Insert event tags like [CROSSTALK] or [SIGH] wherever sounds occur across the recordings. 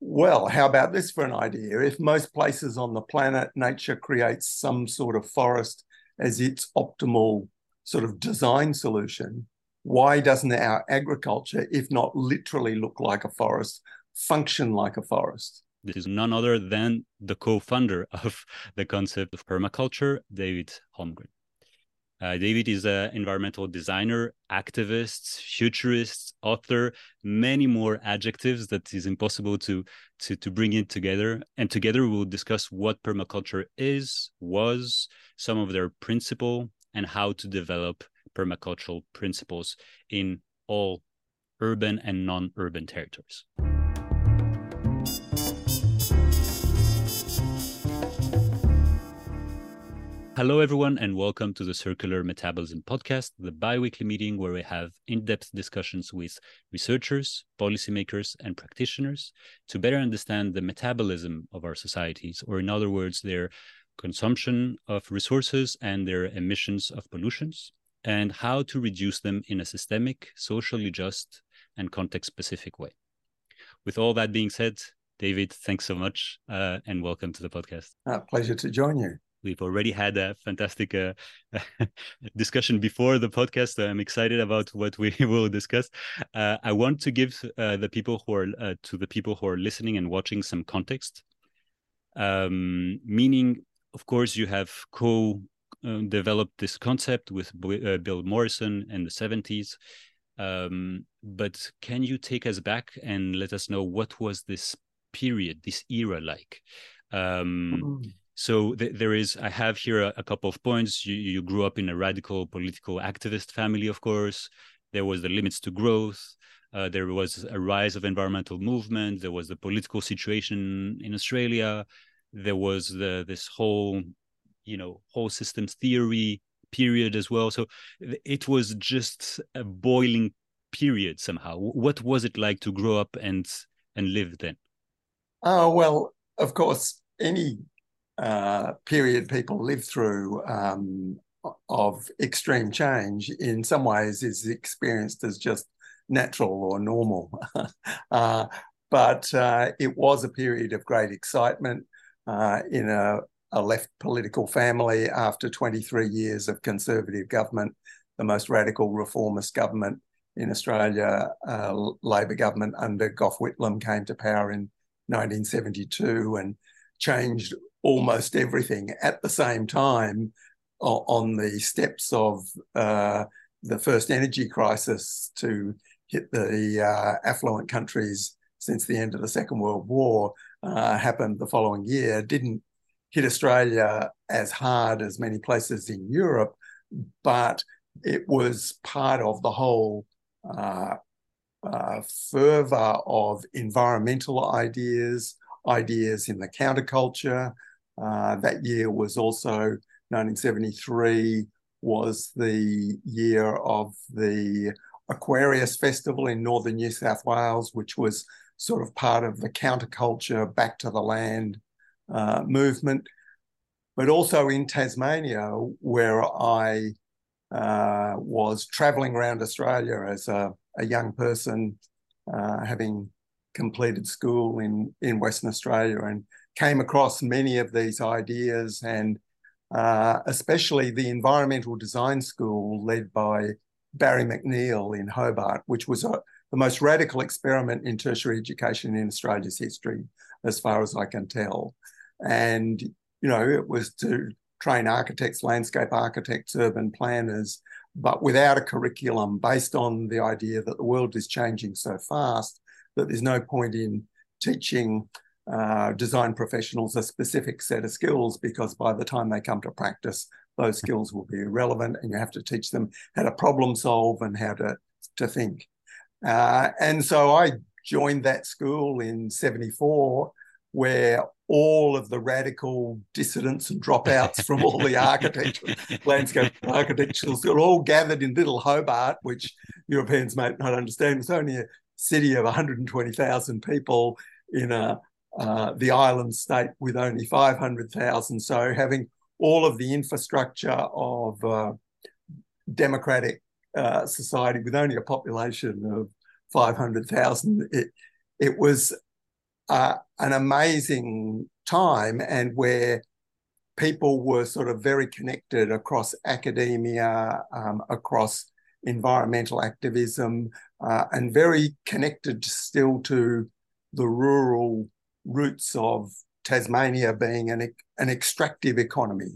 well, how about this for an idea? If most places on the planet, nature creates some sort of forest as its optimal sort of design solution, why doesn't our agriculture, if not literally look like a forest, function like a forest? This is none other than the co founder of the concept of permaculture, David Holmgren. Uh, David is an environmental designer, activist, futurist, author, many more adjectives that is impossible to, to, to bring it together. And together we'll discuss what permaculture is, was, some of their principle, and how to develop permacultural principles in all urban and non-urban territories. Hello, everyone, and welcome to the Circular Metabolism Podcast, the bi weekly meeting where we have in depth discussions with researchers, policymakers, and practitioners to better understand the metabolism of our societies, or in other words, their consumption of resources and their emissions of pollutions, and how to reduce them in a systemic, socially just, and context specific way. With all that being said, David, thanks so much uh, and welcome to the podcast. Uh, pleasure to join you. We've already had a fantastic uh, [LAUGHS] discussion before the podcast. I'm excited about what we [LAUGHS] will discuss. Uh, I want to give uh, the people who are uh, to the people who are listening and watching some context. Um, meaning, of course, you have co uh, developed this concept with uh, Bill Mollison in the 70s. Um, but can you take us back and let us know what was this period, this era like? Um, mm so th- there is, I have here a, a, couple of points. You, you grew up in a radical political activist family, of course. There was the limits to growth. Uh, there was a rise of environmental movement. There was the political situation in Australia. There was the this whole, you know, whole systems theory period as well. So it was just a boiling period somehow. What was it like to grow up and and live then? Oh well, of course, any uh, period people live through um, of extreme change in some ways is experienced as just natural or normal. [LAUGHS] uh, but uh, it was a period of great excitement uh, in a, a, left political family after 23 years of conservative government, the most radical reformist government in Australia, uh, Labor government under Gough Whitlam came to power in 1972 and changed almost everything at the same time on the steps of uh, the first energy crisis to hit the uh, affluent countries since the end of the Second World War uh, happened the following year, didn't hit Australia as hard as many places in Europe, but it was part of the whole uh, uh, fervor of environmental ideas, ideas in the counterculture, uh, that year was also 1973 was the year of the Aquarius Festival in northern New South Wales, which was sort of part of the counterculture back to the land uh, movement. But also in Tasmania, where I uh, was traveling around Australia as a, a young person, uh, having completed school in, in Western Australia and came across many of these ideas and uh, especially the environmental design school led by Barry McNeil in Hobart, which was a, the most radical experiment in tertiary education in Australia's history, as far as I can tell. And, you know, it was to train architects, landscape architects, urban planners, but without a curriculum based on the idea that the world is changing so fast that there's no point in teaching uh, design professionals a specific set of skills because by the time they come to practice, those skills will be irrelevant and you have to teach them how to problem solve and how to, to think. Uh, and so I joined that school in 74 where all of the radical dissidents and dropouts from all the [LAUGHS] architecture, landscape architectural schools, all gathered in little Hobart, which Europeans might not understand. It's only a city of 120,000 people in a uh, the island state with only 500,000. So having all of the infrastructure of uh, democratic uh, society with only a population of 500,000, it, it was uh, an amazing time and where people were sort of very connected across academia, um, across environmental activism, uh, and very connected still to the rural roots of Tasmania being an, an extractive economy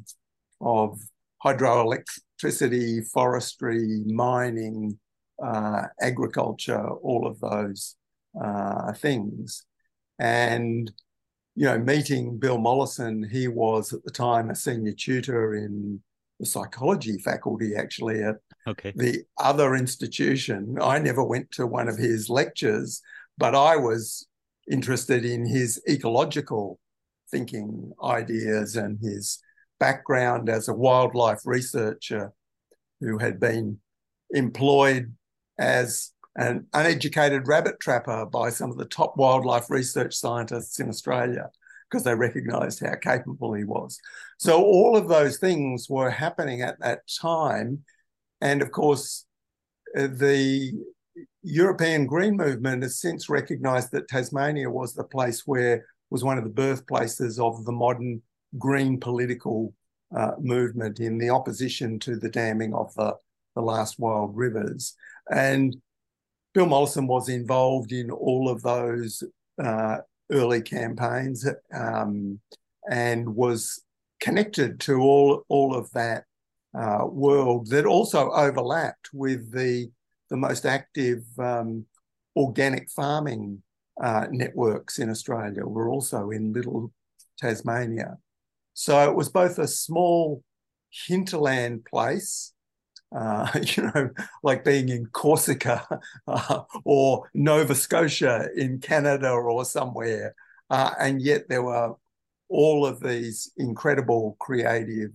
of hydroelectricity, forestry, mining, uh, agriculture, all of those uh, things. And, you know, meeting Bill Mollison, he was at the time a senior tutor in the psychology faculty, actually, at okay. the other institution. I never went to one of his lectures, but I was interested in his ecological thinking ideas and his background as a wildlife researcher who had been employed as an uneducated rabbit trapper by some of the top wildlife research scientists in Australia because they recognized how capable he was. So all of those things were happening at that time. And of course, uh, the European Green Movement has since recognized that Tasmania was the place where was one of the birthplaces of the modern green political uh, movement in the opposition to the damming of the, the last wild rivers. And Bill Mollison was involved in all of those uh, early campaigns um, and was connected to all, all of that uh, world that also overlapped with the, the most active um, organic farming uh, networks in Australia were also in Little Tasmania. So it was both a small hinterland place, uh, [LAUGHS] you know, like being in Corsica [LAUGHS] uh, or Nova Scotia in Canada or somewhere. Uh, and yet there were all of these incredible creative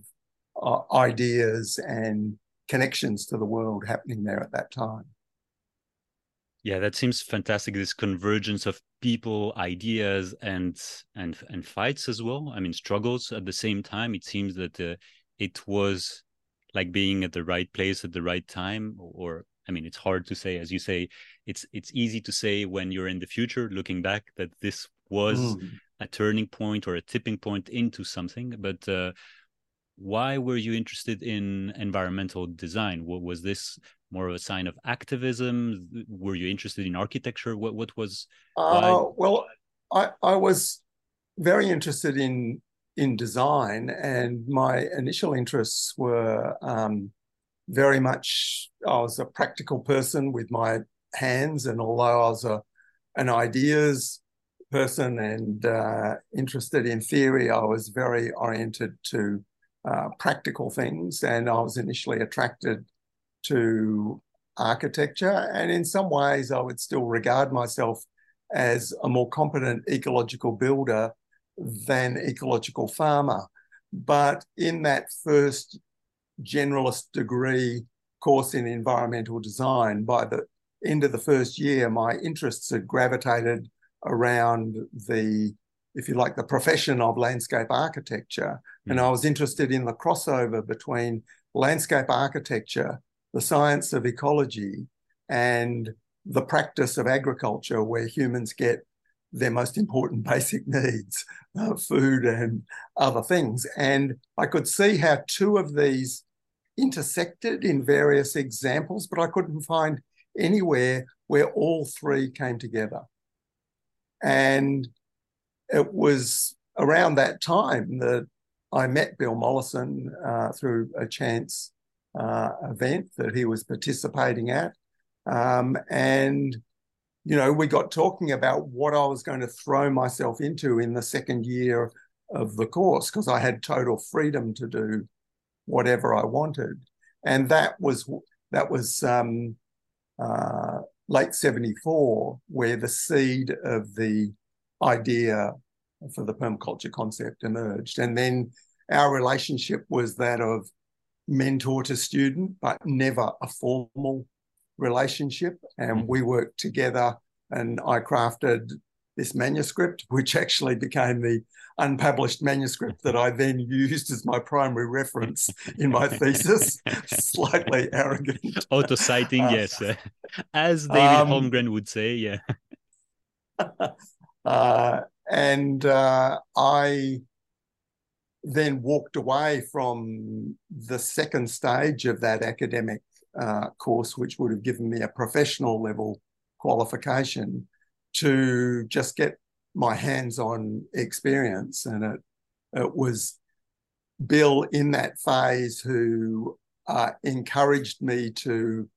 uh, ideas and connections to the world happening there at that time. Yeah, that seems fantastic. This convergence of people, ideas, and and and fights as well. I mean, struggles at the same time. It seems that uh, it was like being at the right place at the right time. Or I mean, it's hard to say. As you say, it's it's easy to say when you're in the future, looking back, that this was mm. a turning point or a tipping point into something. But uh, why were you interested in environmental design? What was this more of a sign of activism? Were you interested in architecture? What what was? Uh, well, I I was very interested in in design, and my initial interests were um, very much. I was a practical person with my hands, and although I was a an ideas person and uh, interested in theory, I was very oriented to uh, practical things, and I was initially attracted to architecture. And in some ways, I would still regard myself as a more competent ecological builder than ecological farmer. But in that first generalist degree course in environmental design, by the end of the first year, my interests had gravitated around the if you like, the profession of landscape architecture. Mm. And I was interested in the crossover between landscape architecture, the science of ecology, and the practice of agriculture, where humans get their most important [LAUGHS] basic needs, uh, food and other things. And I could see how two of these intersected in various examples, but I couldn't find anywhere where all three came together. And it was around that time that I met Bill Mollison uh, through a chance uh, event that he was participating at. Um, and, you know, we got talking about what I was going to throw myself into in the second year of the course because I had total freedom to do whatever I wanted. And that was that was um, uh, late 74 where the seed of the idea for the permaculture concept emerged. And then our relationship was that of mentor to student, but never a formal relationship. And mm. we worked together, and I crafted this manuscript, which actually became the unpublished manuscript that I then used as my primary reference in my [LAUGHS] thesis. Slightly arrogant. Auto citing, uh, yes. [LAUGHS] As David um, Holmgren would say, yeah. [LAUGHS] Uh, and uh, I then walked away from the second stage of that academic uh, course, which would have given me a professional level qualification to just get my hands on experience. And it, it was Bill in that phase who uh, encouraged me to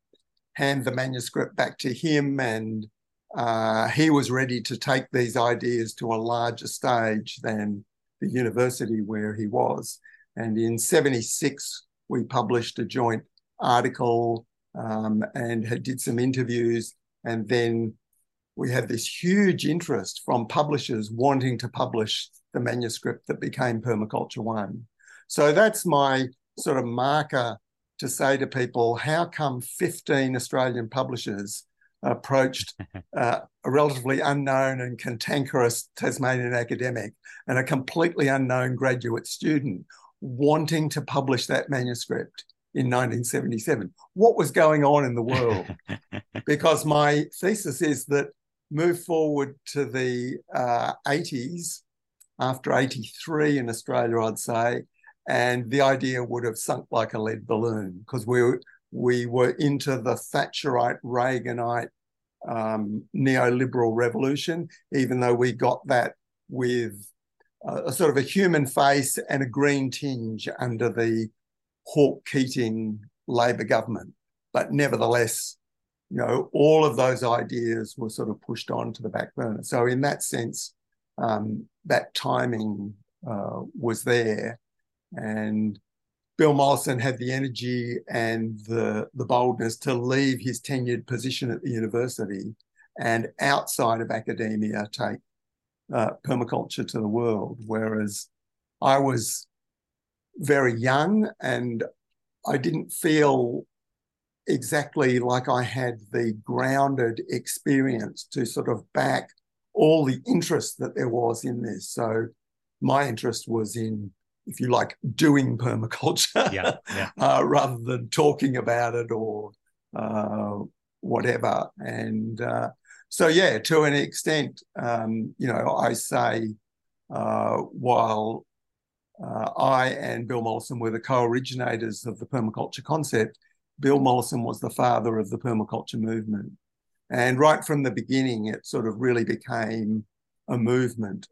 hand the manuscript back to him and uh, he was ready to take these ideas to a larger stage than the university where he was. And in 76, we published a joint article um, and had, did some interviews. And then we had this huge interest from publishers wanting to publish the manuscript that became Permaculture One. So that's my sort of marker to say to people how come 15 Australian publishers approached [LAUGHS] uh, a relatively unknown and cantankerous Tasmanian academic and a completely unknown graduate student wanting to publish that manuscript in 1977. What was going on in the world? [LAUGHS] because my thesis is that move forward to the uh, 80s, after 83 in Australia, I'd say, and the idea would have sunk like a lead balloon because we were, we were into the Thatcherite, Reaganite, um, neoliberal revolution, even though we got that with a, a, sort of a human face and a green tinge under the Hawke Keating Labor government. But nevertheless, you know, all of those ideas were sort of pushed on to the back burner. So in that sense, um, that timing uh, was there. And Bill Mollison had the energy and the, the boldness to leave his tenured position at the university and outside of academia take uh, permaculture to the world. Whereas I was very young and I didn't feel exactly like I had the grounded experience to sort of back all the interest that there was in this. So my interest was in if you like, doing permaculture yeah, yeah. [LAUGHS] uh, rather than talking about it or uh, whatever. And uh, so, yeah, to an extent, um, you know, I say uh, while uh, I and Bill Mollison were the co-originators of the permaculture concept, Bill Mollison was the father of the permaculture movement. And right from the beginning, it sort of really became a movement,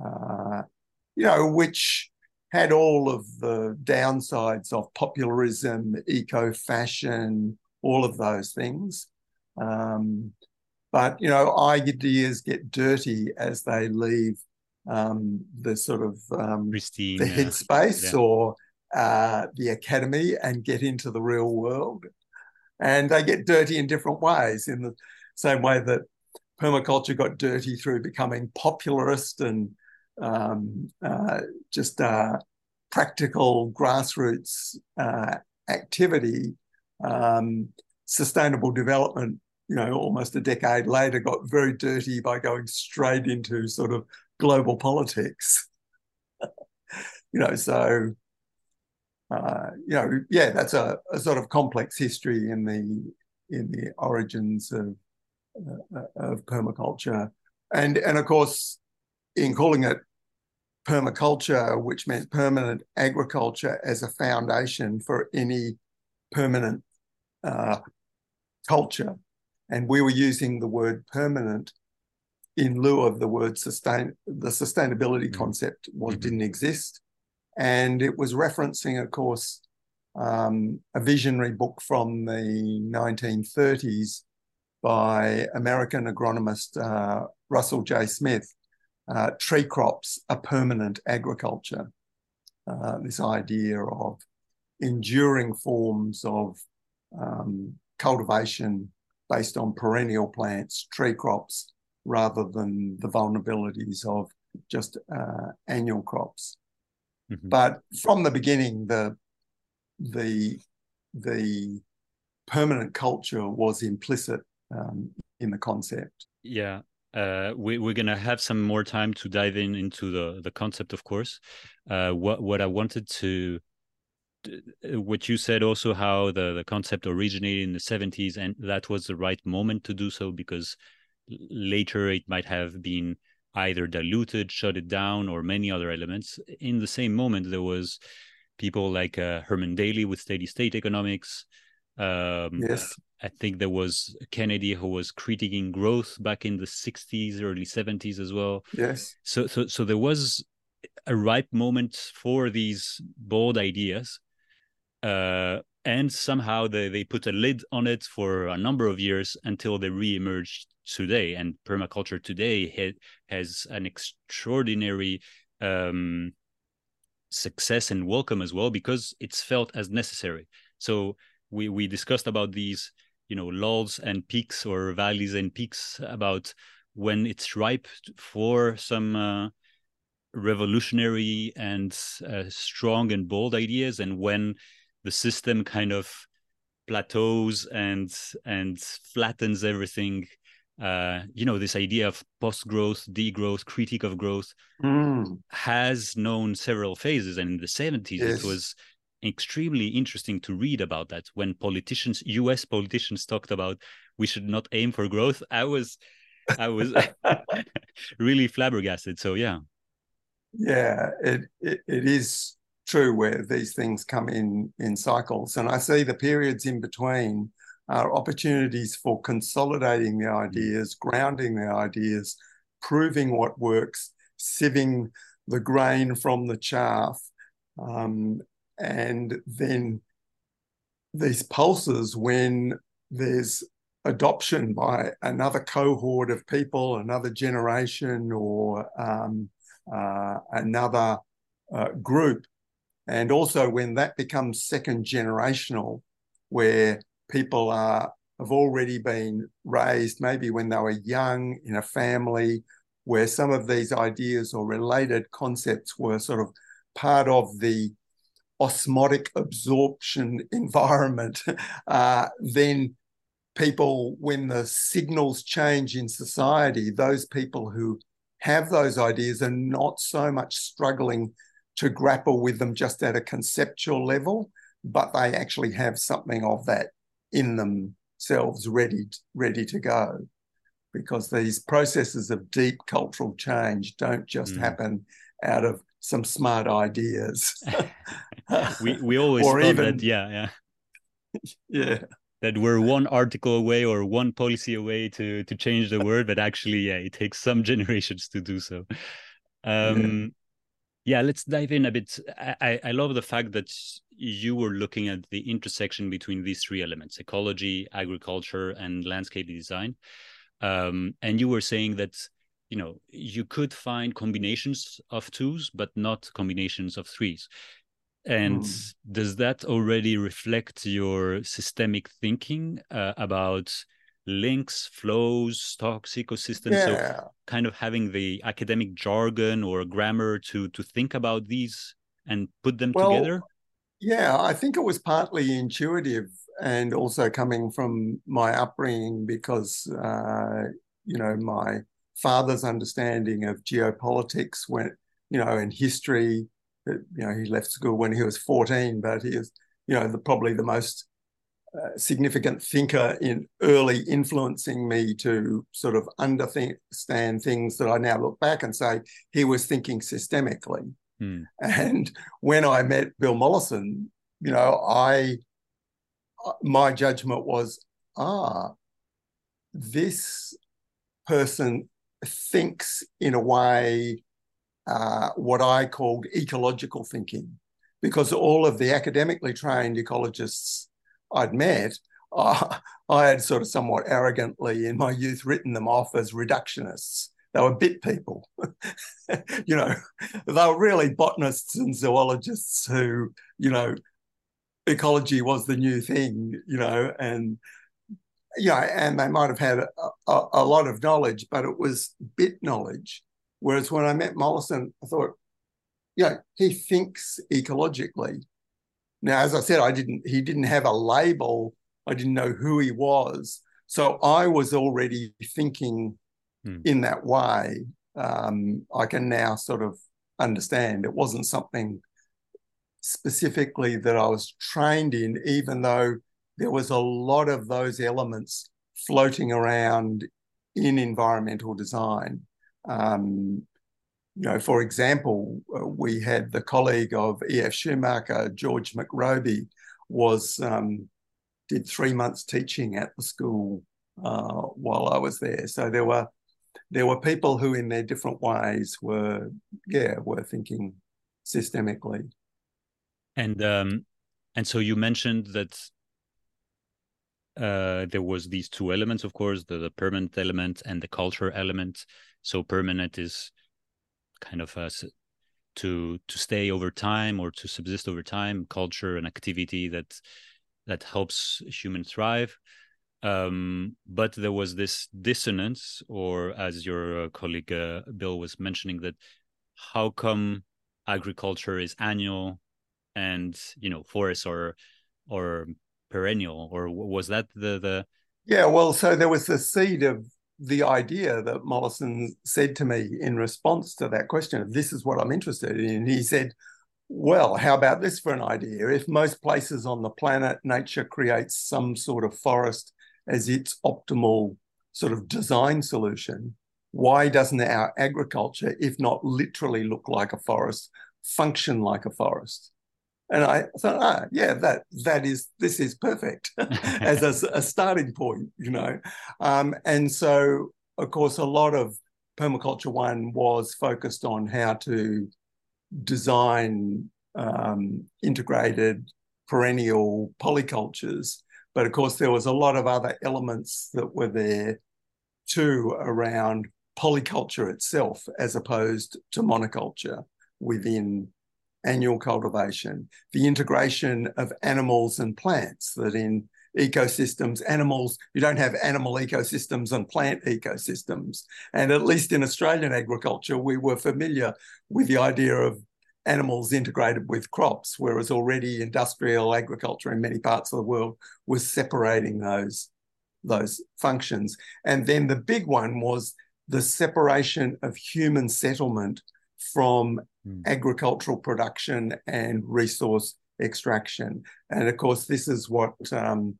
uh, you know, which had all of the downsides of popularism, eco fashion, all of those things. Um, but you know, ideas get dirty as they leave um, the sort of um, the headspace yeah. or uh, the academy and get into the real world. And they get dirty in different ways, in the same way that permaculture got dirty through becoming popularist and um, uh, just uh, practical grassroots uh, activity, um, sustainable development, you know, almost a decade later got very dirty by going straight into sort of global politics. [LAUGHS] you know, so uh, you know, yeah, that's a, a, sort of complex history in the in the origins of uh, of permaculture, and and of course, in calling it permaculture, which meant permanent agriculture as a foundation for any permanent uh, culture. And we were using the word permanent in lieu of the word sustain. The sustainability mm-hmm. concept was mm-hmm. didn't exist, and it was referencing, of course, um, a visionary book from the 1930s by American agronomist uh, Russell J. Smith, uh, tree crops a permanent agriculture. Uh, this idea of enduring forms of um, cultivation based on perennial plants, tree crops, rather than the vulnerabilities of just uh, annual crops. Mm-hmm. But from the beginning, the the the permanent culture was implicit um, in the concept. Yeah, uh, we, are gonna have some more time to dive in into the the concept, of course. Uh, what what I wanted to, what you said also, how the the concept originated in the seventies, and that was the right moment to do so because later it might have been either diluted, shut it down, or many other elements. In the same moment, there was people like uh, Herman Daly with steady state economics. Um, yes. I think there was Kennedy who was critiquing growth back in the 60s, early 70s as well. Yes. So, so, so there was a ripe moment for these bold ideas. Uh, and somehow they, they put a lid on it for a number of years until they re-emerged today and permaculture today ha- has an extraordinary um, success and welcome as well because it's felt as necessary. So we we discussed about these you know lulls and peaks or valleys and peaks about when it's ripe for some uh, revolutionary and uh, strong and bold ideas and when the system kind of plateaus and and flattens everything uh, you know this idea of post growth degrowth critique of growth mm. has known several phases and in the 70s yes. it was extremely interesting to read about that when politicians us politicians talked about we should not aim for growth i was i was [LAUGHS] [LAUGHS] really flabbergasted so yeah yeah it, it, it is true where these things come in in cycles and i see the periods in between are opportunities for consolidating the mm. ideas grounding the ideas proving what works sieving the grain from the chaff um, and then these pulses when there's adoption by another cohort of people another generation or um, uh, another uh, group and also when that becomes second generational, where people are have already been raised, maybe when they were young in a family, where some of these ideas or related concepts were sort of part of the osmotic absorption [LAUGHS] environment, uh, then people, when the signals change in society, those people who have those ideas are not so much struggling to grapple with them just at a conceptual level, but they actually have something of that in themselves ready ready to go. Because these processes of deep cultural change don't just mm. happen out of some smart ideas. [LAUGHS] We we always or thought even, that yeah yeah. [LAUGHS] Yeah. That we're one article away or one policy away to to change the world but actually yeah it takes some [LAUGHS] generations to do so. Um yeah let's dive in a bit. I, I love the fact that you were looking at the intersection between these three elements ecology agriculture and landscape design. Um, and you were saying that you know you could find combinations of twos but not combinations of threes. And mm. does that already reflect your systemic thinking uh, about links, flows, stocks, ecosystems. Yeah. So kind of having the academic jargon or grammar to to think about these and put them well, together. Yeah, I think it was partly intuitive and also coming from my upbringing because uh, you know my father's understanding of geopolitics went you know in history you know he left school when he was 14 but he is you know the, probably the most significant thinker in early influencing me to sort of understand things that I now look back and say he was thinking systemically. Hmm. And when I met Bill Mollison, you know, I my judgment was, ah, this person thinks in a way uh, what I called ecological thinking, because all of the academically trained ecologists I'd met, uh, I had sort of somewhat arrogantly in my youth written them off as reductionists. They were bit people. [LAUGHS] you know, they were really botanists and zoologists who, you know, ecology was the new thing, you know, and yeah, and they might have had a, a, a, lot of knowledge, but it was bit knowledge. Whereas when I met Mollison, I thought, yeah, he thinks ecologically. Now, as I said, I didn't. He didn't have a label. I didn't know who he was. So I was already thinking hmm. in that way. Um, I can now sort of understand it wasn't something specifically that I was trained in, even though there was a lot of those elements floating around in environmental design. Um, you know, for example, uh, we had the colleague of E.F. Schumacher, George McRobie, was um, did three months teaching at the school uh, while I was there. So there were there were people who, in their different ways, were yeah were thinking systemically. And um, and so you mentioned that uh, there was these two elements, of course, the, the permanent element and the culture element. So permanent is kind of a, to to stay over time or to subsist over time. Culture and activity that that helps humans thrive. Um, but there was this dissonance, or as your uh, colleague uh, Bill was mentioning, that how come agriculture is annual and you know forests are or perennial, or was that the the? Yeah, well, so there was the seed of the idea that Mollison said to me in response to that question this is what I'm interested in. He said, well, how about this for an idea? If most places on the planet, nature creates some sort of forest as its optimal sort of design solution, why doesn't our agriculture, if not literally look like a forest, function like a forest? And I thought, ah, yeah, that that is this is perfect [LAUGHS] [LAUGHS] as a, a, starting point, you know. Um, and so, of course, a lot of permaculture one was focused on how to design um, integrated perennial polycultures. But of course, there was a lot of other elements that were there too around polyculture itself, as opposed to monoculture within annual cultivation, the integration of animals and plants that in ecosystems, animals, you don't have animal ecosystems and plant ecosystems. And at least in Australian agriculture, we were familiar with the idea of animals integrated with crops, whereas already industrial agriculture in many parts of the world was separating those, those functions. And then the big one was the separation of human settlement from mm. agricultural production and resource extraction. And of course, this is what um,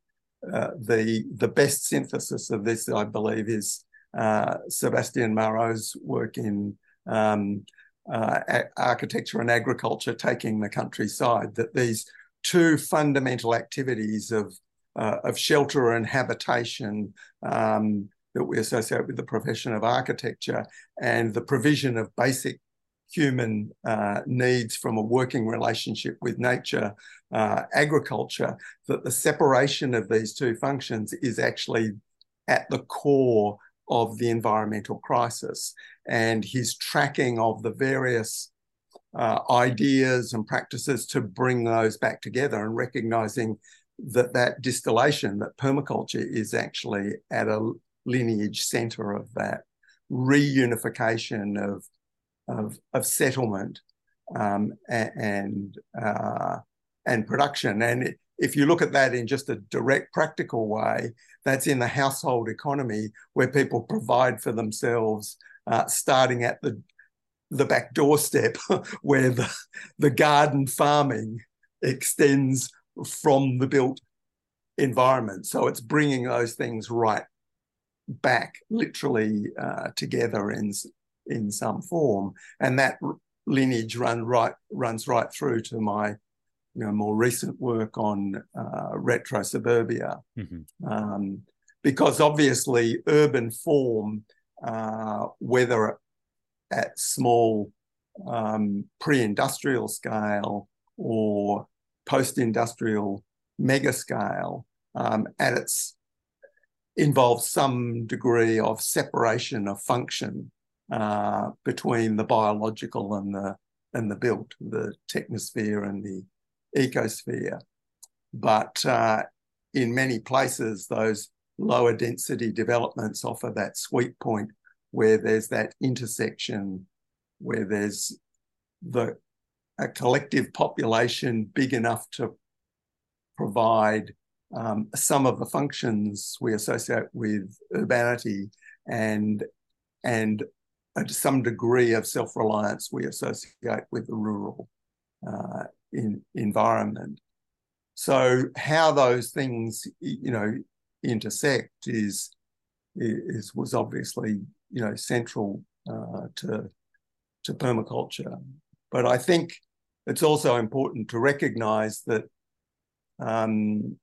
uh, the the best synthesis of this, I believe, is uh, Sebastian Marot's work in um, uh, architecture and agriculture, taking the countryside. That these two fundamental activities of uh, of shelter and habitation um, that we associate with the profession of architecture and the provision of basic human uh, needs from a working relationship with nature, uh, agriculture, that the separation of these two functions is actually at the core of the environmental crisis. And his tracking of the various uh, ideas and practices to bring those back together and recognizing that that distillation, that permaculture is actually at a lineage center of that reunification of of, of settlement um, and uh, and production. And if you look at that in just a direct, practical way, that's in the household economy where people provide for themselves, uh, starting at the the back doorstep, [LAUGHS] where the the garden farming extends from the built environment. So it's bringing those things right back, literally uh, together in in some form, and that lineage run right runs right through to my you know more recent work on uh, retro suburbia, mm-hmm. um, because obviously urban form, uh, whether at small um, pre-industrial scale or post-industrial mega scale, um, at its involves some degree of separation of function uh, between the biological and the and the built, the technosphere and the ecosphere. But uh, in many places, those lower density developments offer that sweet point where there's that intersection, where there's the a collective population big enough to provide um, some of the functions we associate with urbanity and and to some degree of self-reliance we associate with the rural uh, in, environment. So how those things, you know, intersect is is was obviously you know central uh, to to permaculture. But I think it's also important to recognise that um,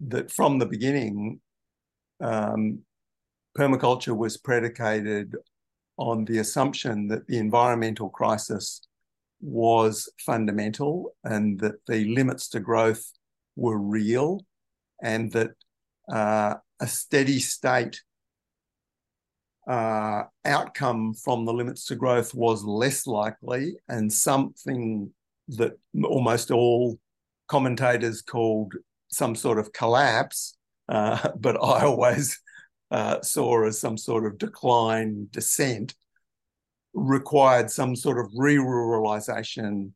that from the beginning, um, permaculture was predicated on the assumption that the environmental crisis was fundamental and that the limits to growth were real and that uh, a steady state uh, outcome from the limits to growth was less likely and something that almost all commentators called some sort of collapse, uh, [LAUGHS] but I always uh, saw as some sort of decline, descent, required some sort of re ruralization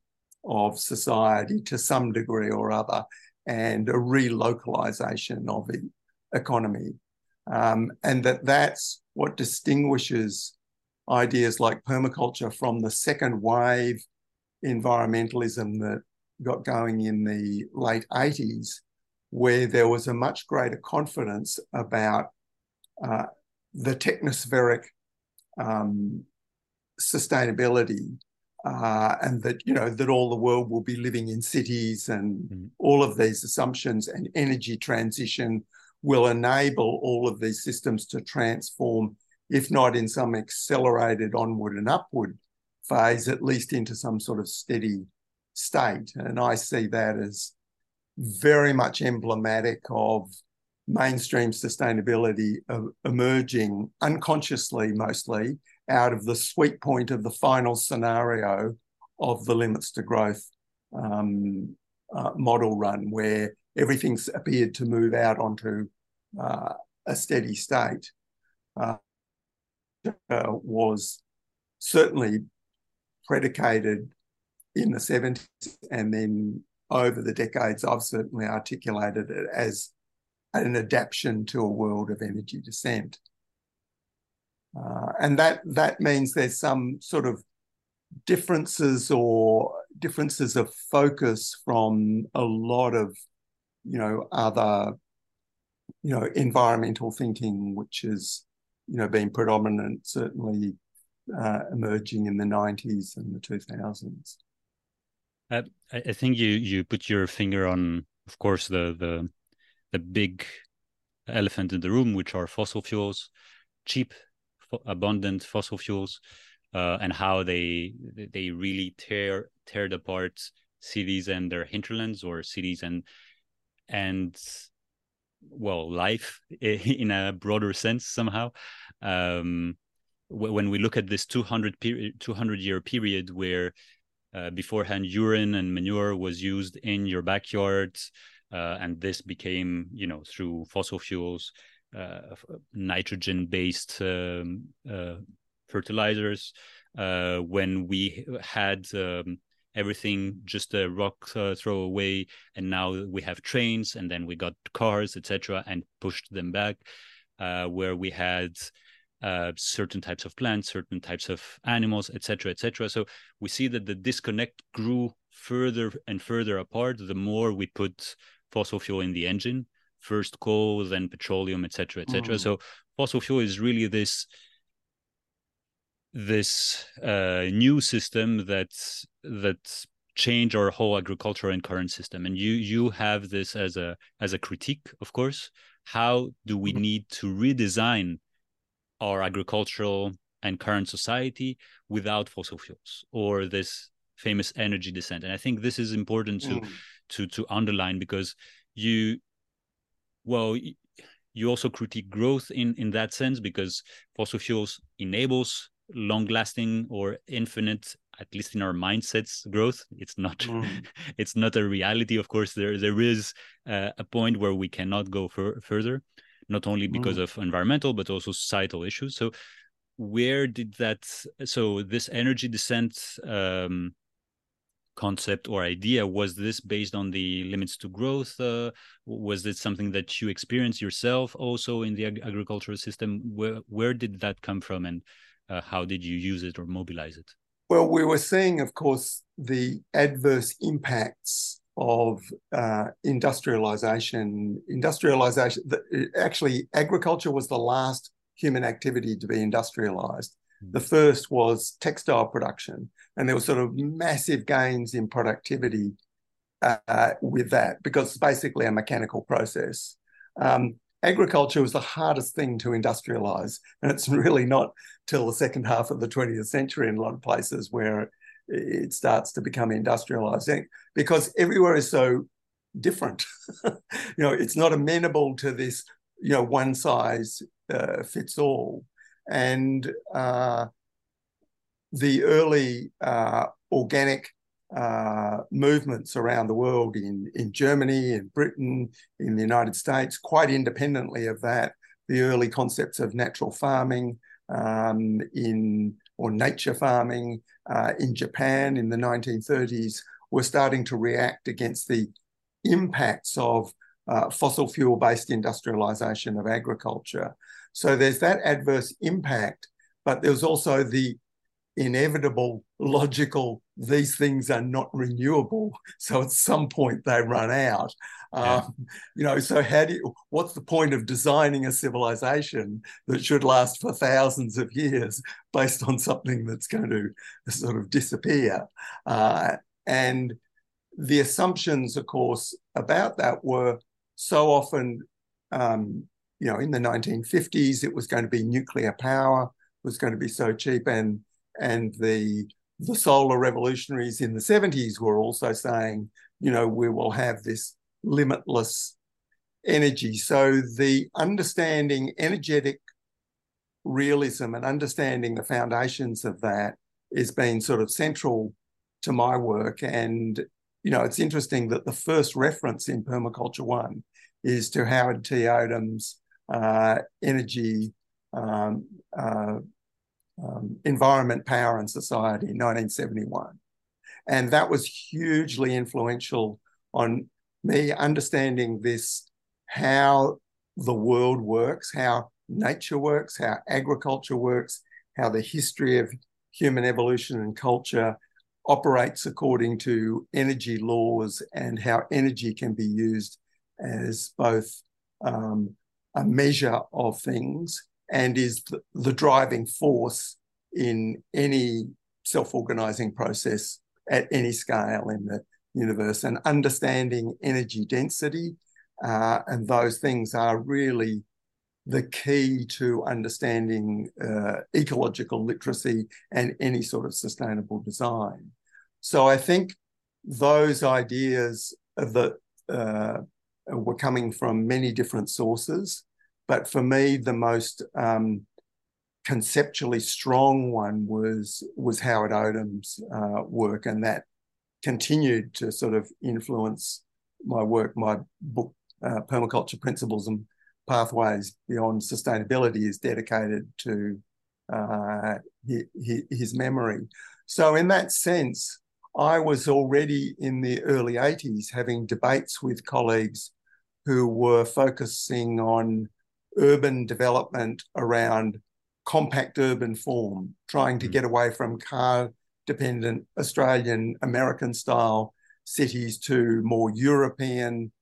of society to some degree or other and a relocalization of the economy. Um, and that that's what distinguishes ideas like permaculture from the second wave environmentalism that got going in the late 80s, where there was a much greater confidence about uh, the technospheric um, sustainability uh, and that you know that all the world will be living in cities and mm. all of these assumptions and energy transition will enable all of these systems to transform if not in some accelerated onward and upward phase at least into some sort of steady state and i see that as very much emblematic of mainstream sustainability emerging unconsciously mostly out of the sweet point of the final scenario of the limits to growth um, uh, model run, where everything's appeared to move out onto uh, a steady state, uh, was certainly predicated in the 70s and then over the decades, I've certainly articulated it as an adaptation to a world of energy descent. Uh, and that that means there's some sort of differences or differences of focus from a lot of you know other you know environmental thinking which has you know been predominant certainly uh, emerging in the 90s and the 2000s uh, i think you you put your finger on of course the the the big elephant in the room which are fossil fuels cheap abundant fossil fuels uh, and how they they really tear tear apart cities and their hinterlands or cities and and well life [LAUGHS] in a broader sense somehow. Um, when we look at this 200 period 200 year period where uh, beforehand urine and manure was used in your backyard uh, and this became you know through fossil fuels uh, nitrogen based um, uh, fertilizers uh, when we had um, everything just a rock uh, throw away and now we have trains and then we got cars etc and pushed them back uh, where we had uh, certain types of plants certain types of animals etc etc so we see that the disconnect grew further and further apart the more we put fossil fuel in the engine first coal, then petroleum, etc., etc. Mm. So fossil fuel is really this this uh, new system that that change our whole agriculture and current system. And you you have this as a as a critique, of course. How do we mm-hmm. need to redesign our agricultural and current society without fossil fuels or this famous energy descent? And I think this is important to mm. To to underline because you well you also critique growth in in that sense because fossil fuels enables long lasting or infinite at least in our mindsets growth it's not mm. [LAUGHS] it's not a reality of course there there is uh, a point where we cannot go fur- further not only because mm. of environmental but also societal issues so where did that so this energy descent um, concept or idea was this based on the limits to growth? Uh, was it something that you experienced yourself also in the ag agricultural system? Where where did that come from and uh, how did you use it or mobilize it? Well we were seeing of course the adverse impacts of uh, industrialization. Industrialization the, actually agriculture was the last human activity to be industrialized. The first was textile production, and there were sort of massive gains in productivity uh, with that because it's basically a mechanical process. Um, agriculture was the hardest thing to industrialize, and it's [LAUGHS] really not till the second half of the 20th century in a lot of places where it starts to become industrialized because everywhere is so different. [LAUGHS] you know, it's not amenable to this, you know, one size uh, fits all. And uh, the early uh, organic uh, movements around the world in, in Germany, in Britain, in the United States, quite independently of that, the early concepts of natural farming um, in or nature farming uh, in Japan in the 1930s were starting to react against the impacts of uh, fossil fuel based industrialization of agriculture. So there's that adverse impact, but there's also the inevitable, logical, these things are not renewable. [LAUGHS] So at some point they run out. Yeah. Um, you know, so how do you, what's the point of designing a civilization that should last for thousands of years [LAUGHS] based on something that's going to sort of disappear? Uh, and the assumptions, of course, about that were so often, um, you know, in the 1950s, it was going to be nuclear power was going to be so cheap and and the the solar revolutionaries in the 70s were also saying, you know, we will have this limitless energy. So the understanding energetic realism and understanding the foundations of that has been sort of central to my work. And, you know, it's interesting that the first reference in Permaculture One is to Howard T. Odum's uh, energy um, uh, um, Environment, Power and Society, 1971. And that was hugely influential on me understanding this, how the world works, how nature works, how agriculture works, how the history of human evolution and culture operates according to energy laws and how energy can be used as both um, a measure of things and is the, the driving force in any self-organizing process at any scale in the universe and understanding energy density uh, and those things are really the key to understanding uh, ecological literacy and any sort of sustainable design. So I think those ideas that uh, were coming from many different sources. But for me, the most um, conceptually strong one was was Howard Odum's uh, work, and that continued to sort of influence my work. My book, uh, Permaculture Principles and Pathways Beyond Sustainability, is dedicated to uh, his, his memory. So, in that sense, I was already in the early 80s having debates with colleagues who were focusing on urban development around compact urban form, trying to hmm. get away from car dependent Australian American style cities to more European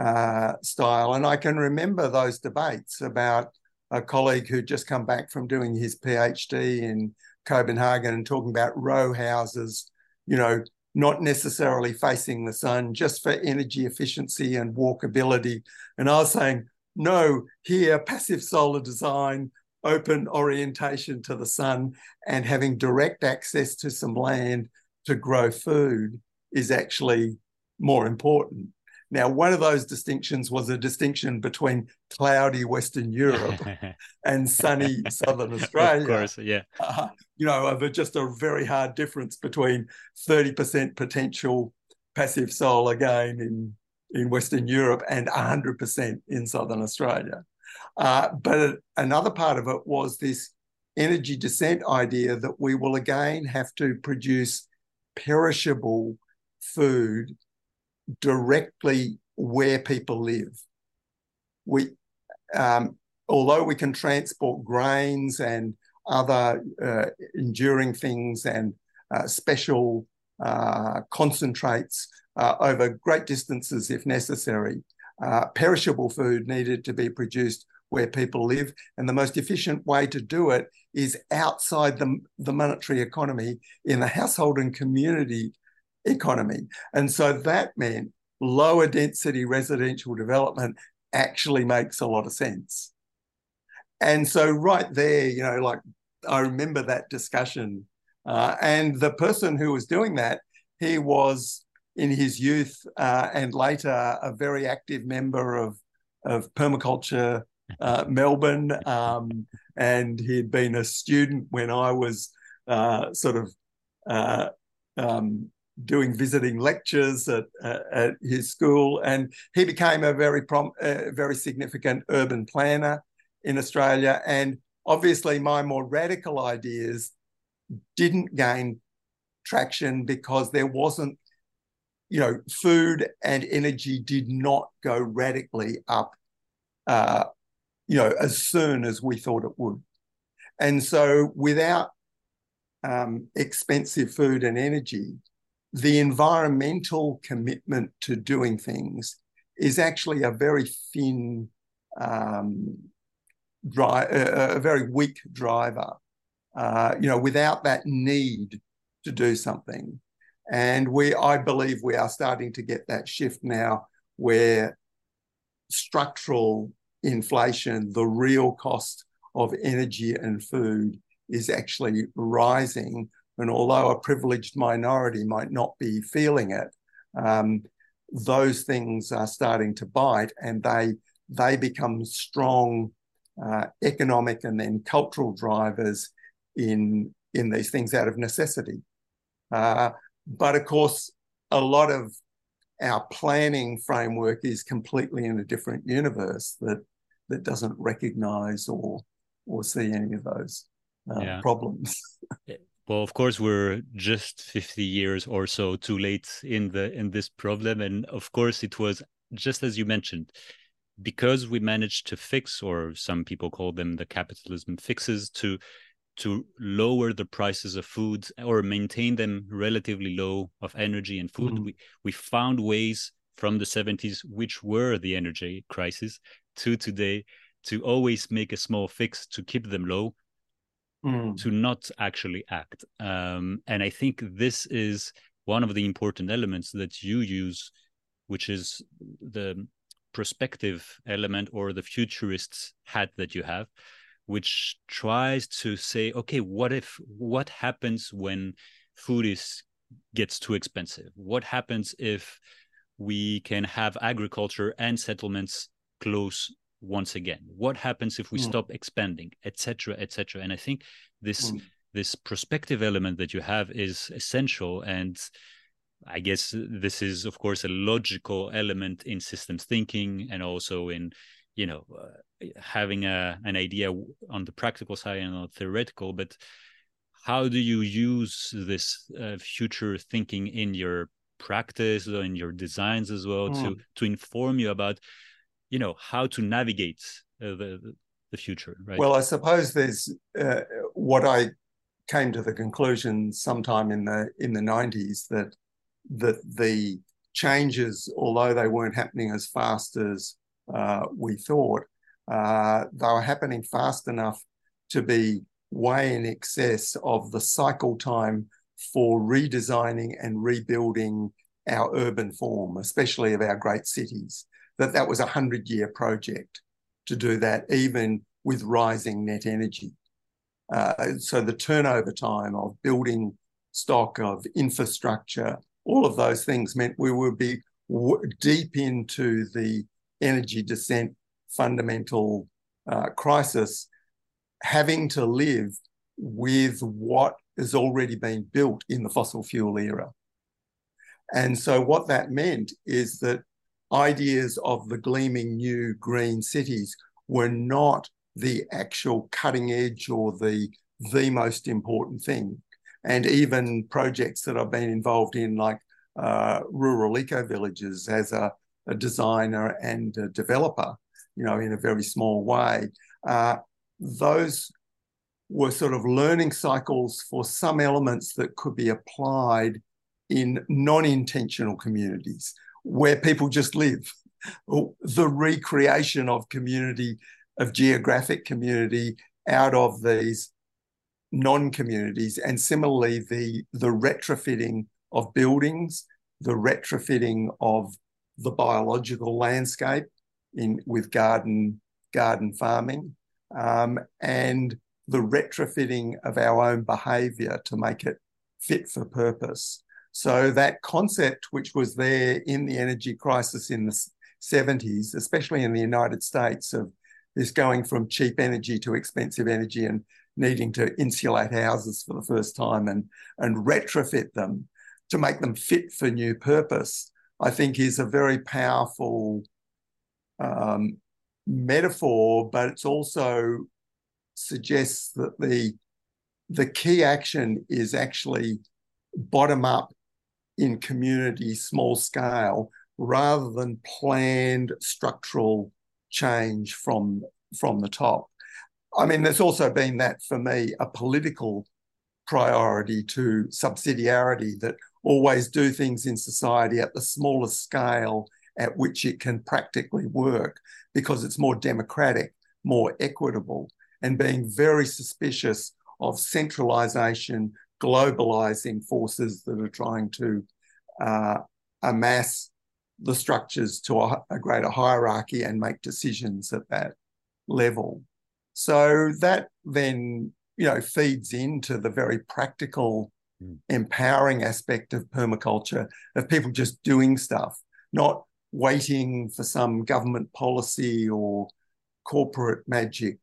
uh, style. And I can remember those debates about a colleague who'd just come back from doing his PhD in Copenhagen and talking about row houses, you know, not necessarily facing the sun, just for energy efficiency and walkability. And I was saying, no, here, passive solar design, open orientation to the sun, and having direct access to some land to grow food is actually more important. Now, one of those distinctions was a distinction between cloudy Western Europe [LAUGHS] and sunny Southern Australia. Of course, yeah. Uh, you know, of just a very hard difference between 30% potential passive solar gain in, in Western Europe and 100% in Southern Australia. Uh, but another part of it was this energy descent idea that we will again have to produce perishable food directly where people live. We, um, although we can transport grains and other uh, enduring things and uh, special uh, concentrates over great distances if necessary, perishable food needed to be produced where people live. And the most efficient way to do it is outside the, the monetary economy in the household and community economy. And so that meant lower density residential development actually makes a lot of sense. And so, right there, you know, like I remember that discussion. Uh, and the person who was doing that, he was in his youth uh, and later a very active member of, of permaculture uh, Melbourne. Um, and he'd been a student when I was uh, sort of uh, um, doing visiting lectures at, at his school, and he became a very prom- very significant urban planner in Australia. And obviously, my more radical ideas didn't gain traction because there wasn't, you know, food and energy did not go radically up, uh, you know, as soon as we thought it would. And so, without um, expensive food and energy, the environmental commitment to doing things is actually a very thin, um, dry, a, a, very weak driver. Uh, you know, without that need to do something, and we, I believe, we are starting to get that shift now, where structural inflation, the real cost of energy and food, is actually rising and although a privileged minority might not be feeling it, um, those things are starting to bite and they they become strong uh, economic and then cultural drivers in in these things out of necessity. Uh, but of course, a lot of our planning framework is completely in a different universe that that doesn't recognize or or see any of those uh, yeah. problems. [LAUGHS] well of course we're just 50 years or so too late in the in this problem and of course it was just as you mentioned because we managed to fix or some people call them the capitalism fixes to to lower the prices of food or maintain them relatively low of energy and food mm. we we found ways from the 70s which were the energy crisis to today to always make a small fix to keep them low mm. to not actually act. Um, and I think this is one of the important elements that you use, which is the prospective element or the futurist hat that you have, which tries to say, okay, what if, what happens when food is gets too expensive? What happens if we can have agriculture and settlements close once again what happens if we mm. stop expanding etc etc and i think this mm. this prospective element that you have is essential and i guess this is of course a logical element in systems thinking and also in you know uh, having a an idea on the practical side and on theoretical but how do you use this uh, future thinking in your practice or in your designs as well mm. to to inform you about you know how to navigate uh, the the future right well i suppose there's uh, what i came to the conclusion sometime in the in the 90s that that the changes although they weren't happening as fast as uh, we thought uh, they were happening fast enough to be way in excess of the cycle time for redesigning and rebuilding our urban form, especially of our great cities that that was a 100 year project to do that, even with rising net energy. Uh, so the turnover time of building stock, of infrastructure, all of those things meant we would be w- deep into the energy descent fundamental uh, crisis, having to live with what has already been built in the fossil fuel era. And so, what that meant is that ideas of the gleaming new green cities were not the actual cutting edge or the the most important thing. And even projects that I've been involved in, like uh, rural eco villages, as a, a, designer and a developer, you know, in a very small way, uh, those were sort of learning cycles for some elements that could be applied in non-intentional communities where people just live. The recreation of community of geographic community out of these non-communities and similarly the the retrofitting of buildings the retrofitting of the biological landscape in with garden garden farming um, and the retrofitting of our own behavior to make it fit for purpose. So that concept which was there in the energy crisis in the 70s especially in the united states of this going from cheap energy to expensive energy and needing to insulate houses for the first time and, and retrofit them to make them fit for new purpose, I think is a very powerful um, metaphor, but it's also suggests that the the key action is actually bottom up in community, small scale, rather than planned structural change from from the top. I mean, there's also been that for me a political priority to subsidiarity that always do things in society at the smallest scale at which it can practically work because it's more democratic, more equitable, and being very suspicious of centralization, globalizing forces that are trying to uh, amass the structures to a, a greater hierarchy and make decisions at that level. So that then, you know, feeds into the very practical, mm. empowering aspect of permaculture of people just doing stuff, not waiting for some government policy or corporate magic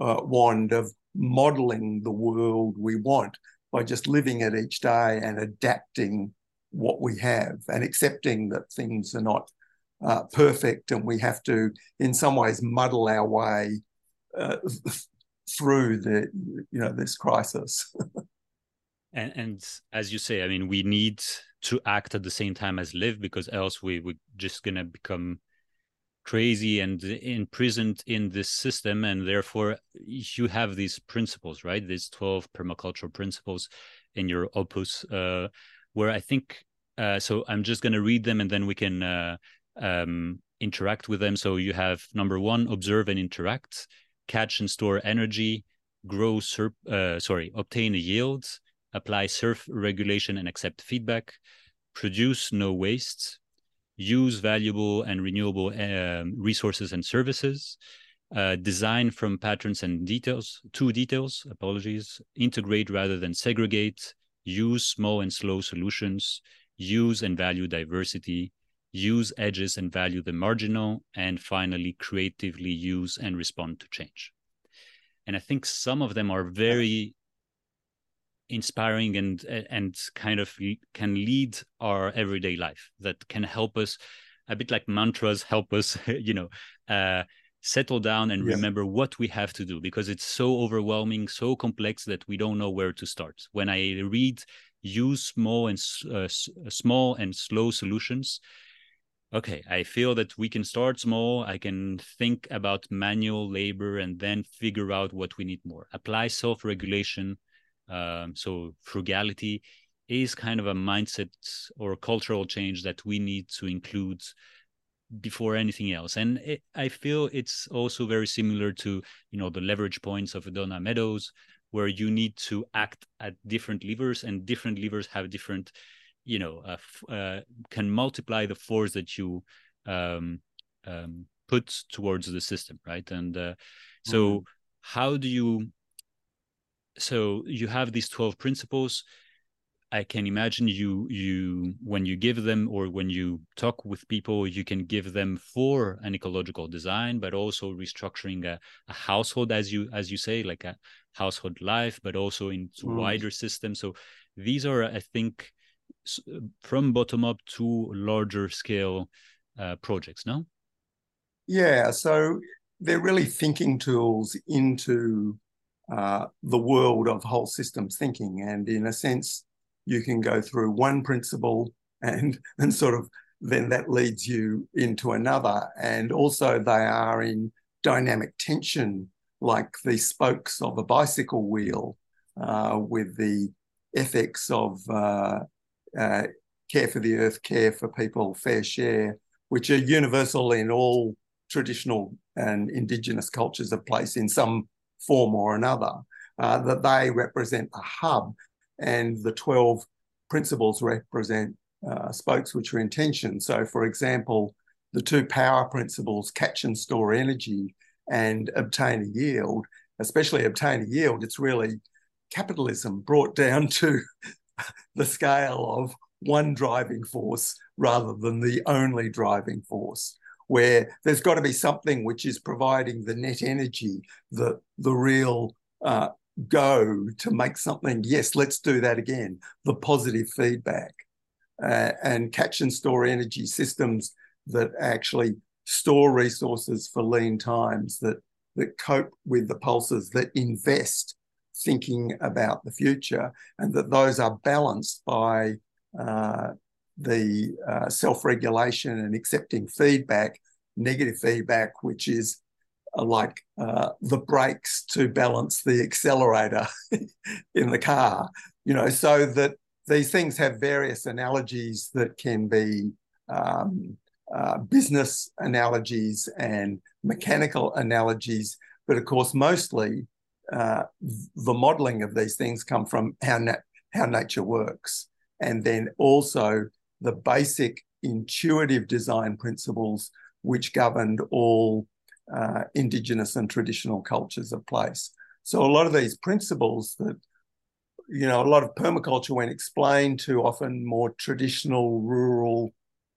uh, wand of modeling the world we want by just living it each day and adapting what we have and accepting that things are not uh, perfect and we have to, in some ways, muddle our way uh, [LAUGHS] through the you know this crisis. [LAUGHS] and, and as you say, I mean, we need to act at the same time as live because else we we're just gonna become crazy and imprisoned in this system. And therefore you have these principles right? These 12 permaculture principles in your opus uh, where i think uh, so i'm just going to read them and then we can uh, um, interact with them. So you have number one observe and interact catch and store energy, grow uh, sorry, obtain a yield, apply self regulation and accept feedback, produce no waste, use valuable and renewable um, resources and services, uh, design from patterns and details to details, apologies, integrate rather than segregate, use small and slow solutions, use and value diversity, use edges and value the marginal, and finally, creatively use and respond to change. And I think some of them are very inspiring and and kind of can lead our everyday life that can help us a bit like mantras help us [LAUGHS] you know uh, settle down and yeah. remember what we have to do because it's so overwhelming so complex that we don't know where to start when i read use small and uh, small and slow solutions okay, I feel that we can start small. I can think about manual labor and then figure out what we need more. Apply self regulation. Um, so, frugality is kind of a mindset or cultural change that we need to include before anything else and it, i feel it's also very similar to you know the leverage points of donna meadows where you need to act at different levers and different levers have different you know uh, uh, can multiply the force that you um, um, put towards the system right and uh, so mm. how do you so you have these 12 principles i can imagine you you when you give them or when you talk with people you can give them for an ecological design but also restructuring a, a household as you as you say like a household life but also into mm. wider systems so these are i think from bottom up to larger scale uh, projects now? yeah so they're really thinking tools into uh, the world of whole systems thinking and in a sense you can go through one principle and [LAUGHS] and sort of then that leads you into another and also they are in dynamic tension like the spokes of a bicycle wheel uh, with the ethics of uh, uh, care for the earth, care for people, fair share, which are universal in all traditional and indigenous cultures of place in some form or another, uh, that they represent a hub and the 12 principles represent uh, spokes which are intention. So, for example, the two power principles, catch and store energy and obtain a yield, especially obtain a yield, it's really capitalism brought down [LAUGHS] to the scale of one driving force rather than the only driving force where there's got to be something which is providing the net energy, the the real uh, go to make something. Yes, let's do that again. The positive feedback uh, and catch and store energy systems that actually store resources for lean times that that cope with the pulses that invest thinking about the future and that those are balanced by uh, the uh, self-regulation and accepting feedback, negative feedback, which is uh, like uh, the brakes to balance the accelerator [LAUGHS] in the car, you know, so that these things have various analogies that can be um, uh, business analogies and mechanical analogies, but of course, mostly uh, the modeling of these things come from how na- how nature works, and then also the basic intuitive design principles which governed all uh, indigenous and traditional cultures of place. So a lot of these principles that you know a lot of permaculture when explained to often more traditional rural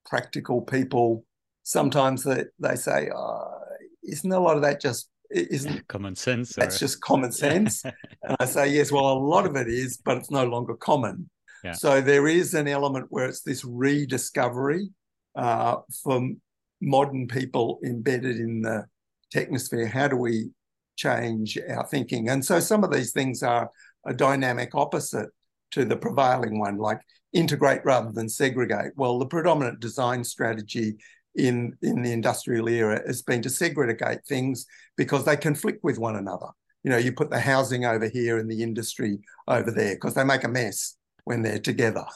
practical people sometimes they, they say oh, isn't a lot of that just isn't [LAUGHS] common sense that's or... just common [LAUGHS] sense. And i say yes well a lot of it is but it's no longer common. Yeah. so there is an element where it's this rediscovery uh, for modern people embedded in the technosphere. How do we change our thinking? And so some of these things are a dynamic opposite to the prevailing one like integrate rather than segregate. Well the predominant design strategy in in the industrial era has been to segregate things because they conflict with one another. You know, you put the housing over here and the industry over there because they make a mess when they're together. [LAUGHS]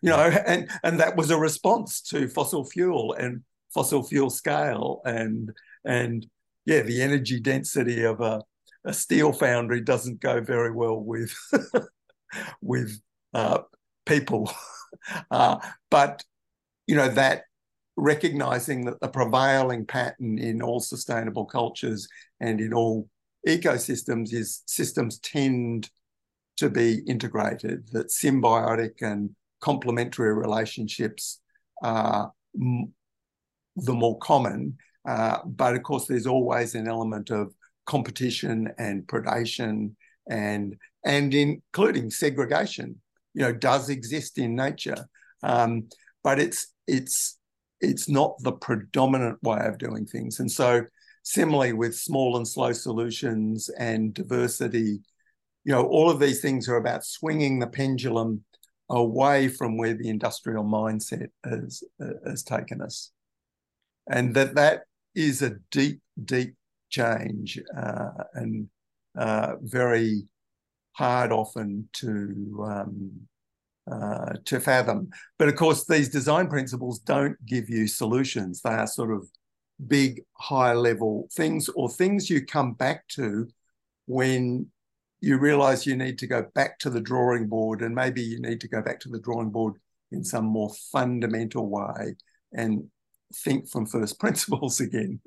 You know, and and that was a response to fossil fuel and fossil fuel scale and and yeah, the energy density of a, a steel foundry doesn't go very well with [LAUGHS] with uh, people. [LAUGHS] Uh, but you know that recognizing that the prevailing pattern in all sustainable cultures and in all ecosystems is systems tend to be integrated, that symbiotic and complementary relationships are the more common. Uh, but of course, there's always an element of competition and predation and and including segregation, you know, does exist in nature. Um, but it's it's it's not the predominant way of doing things. And so, similarly with small and slow solutions and diversity, you know, all of these things are about swinging the pendulum away from where the industrial mindset has, has taken us. And that that is a deep, deep change uh, and uh, very hard often to um, uh, to fathom. But of course, these design principles don't give you solutions. They are sort of big, high level things or things you come back to when you realize you need to go back to the drawing board and maybe you need to go back to the drawing board in some more fundamental way and think from first [LAUGHS] principles again.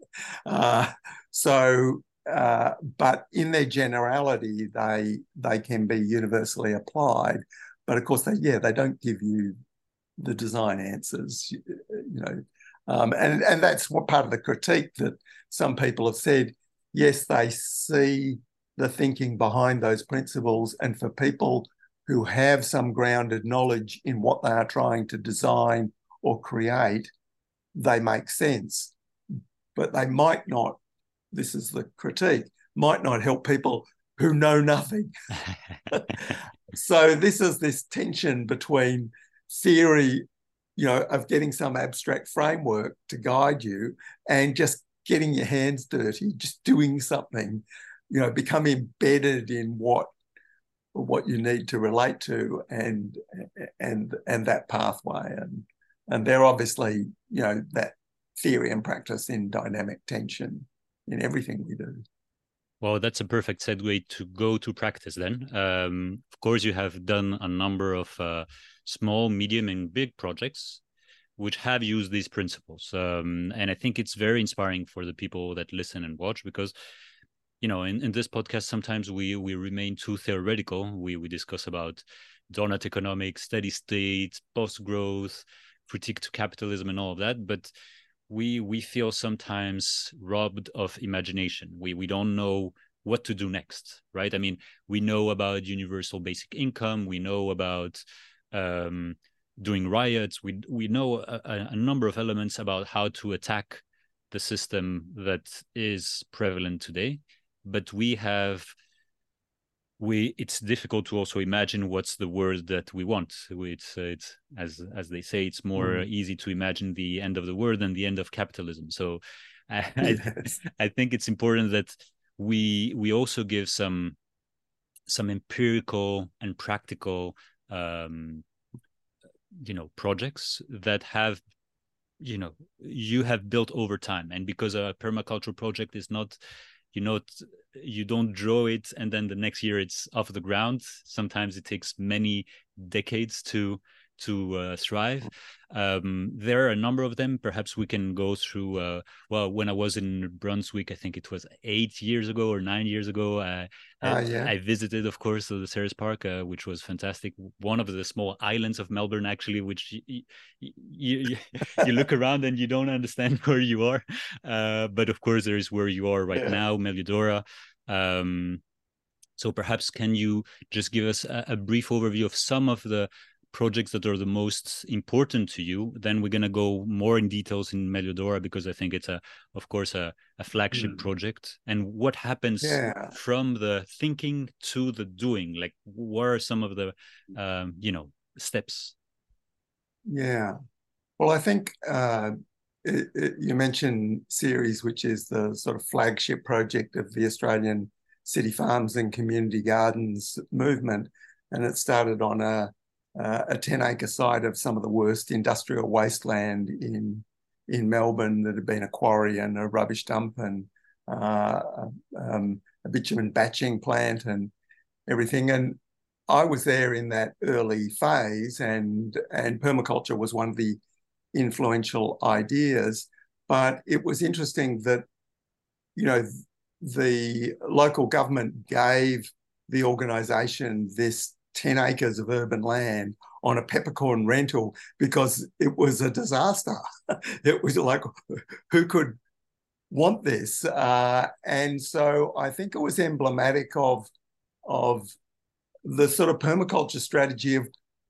Uh, so, uh, but in their generality, they they can be universally applied. But of course, they yeah they don't give you the design answers, you, you know, um, and and that's what part of the critique that some people have said. Yes, they see the thinking behind those principles, and for people who have some grounded knowledge in what they are trying to design or create, they make sense. But they might not, this is the critique, might not help people who know nothing. [LAUGHS] [LAUGHS] so this is this tension between theory, you know, of getting some abstract framework to guide you and just getting your hands dirty, just doing something, you know, become embedded in what what you need to relate to and and and that pathway and and they're obviously you know that theory and practice in dynamic tension in everything we do. Well, that's a perfect segue to go to practice then. Um, of course, you have done a number of uh, small, medium, and big projects which have used these principles. Um, and I think it's very inspiring for the people that listen and watch because you know in, in this podcast sometimes we we remain too theoretical we we discuss about donut economics steady state post growth critique to capitalism and all of that but we we feel sometimes robbed of imagination. We we don't know what to do next right? I mean we know about universal basic income. We know about um, doing riots. We we know a, a number of elements about how to attack the system that is prevalent today. But we have we it's difficult to also imagine what's the word that we want it's it's as as they say it's more mm. easy to imagine the end of the world than the end of capitalism so I, [LAUGHS] yes. I, I think it's important that we we also give some some empirical and practical um you know projects that have you know you have built over time and because a permaculture project is not you know you don't draw it and then the next year it's off the ground. Sometimes it takes many decades to to uh, thrive. Um, there are a number of them. Perhaps we can go through. Uh, well, when I was in Brunswick, I think it was eight years ago or nine years ago. Uh, I, yeah. I, visited, of course, the Ceres Park, uh, which was fantastic. One of the small islands of Melbourne, actually, which you, you, you, you look [LAUGHS] around and you don't understand [LAUGHS] where you are. Uh, but of course, there is where you are right yeah. now, Meliodora. Um, so perhaps can you just give us a, a, brief overview of some of the projects that are the most important to you then we're going to go more in details in meliodora because i think it's a of course a, a flagship mm. project. And what happens yeah. from the thinking to the doing? Like what are some of the um, you know steps? Yeah. Well i think uh, it, it, you mentioned Ceres which is the sort of flagship project of the australian city farms and community gardens movement. And it started on a uh, a 10 acre site of some of the worst industrial wasteland in in Melbourne that had been a quarry and a rubbish dump and uh, um, a bitumen batching plant and everything. And I was there in that early phase, and and permaculture was one of the influential ideas. But it was interesting that you know the local government gave the organisation this 10 acres of urban land on a peppercorn rental because it was a disaster. [LAUGHS] it was like, who could want this? Uh, and so I think it was emblematic of, of the sort of permaculture strategy of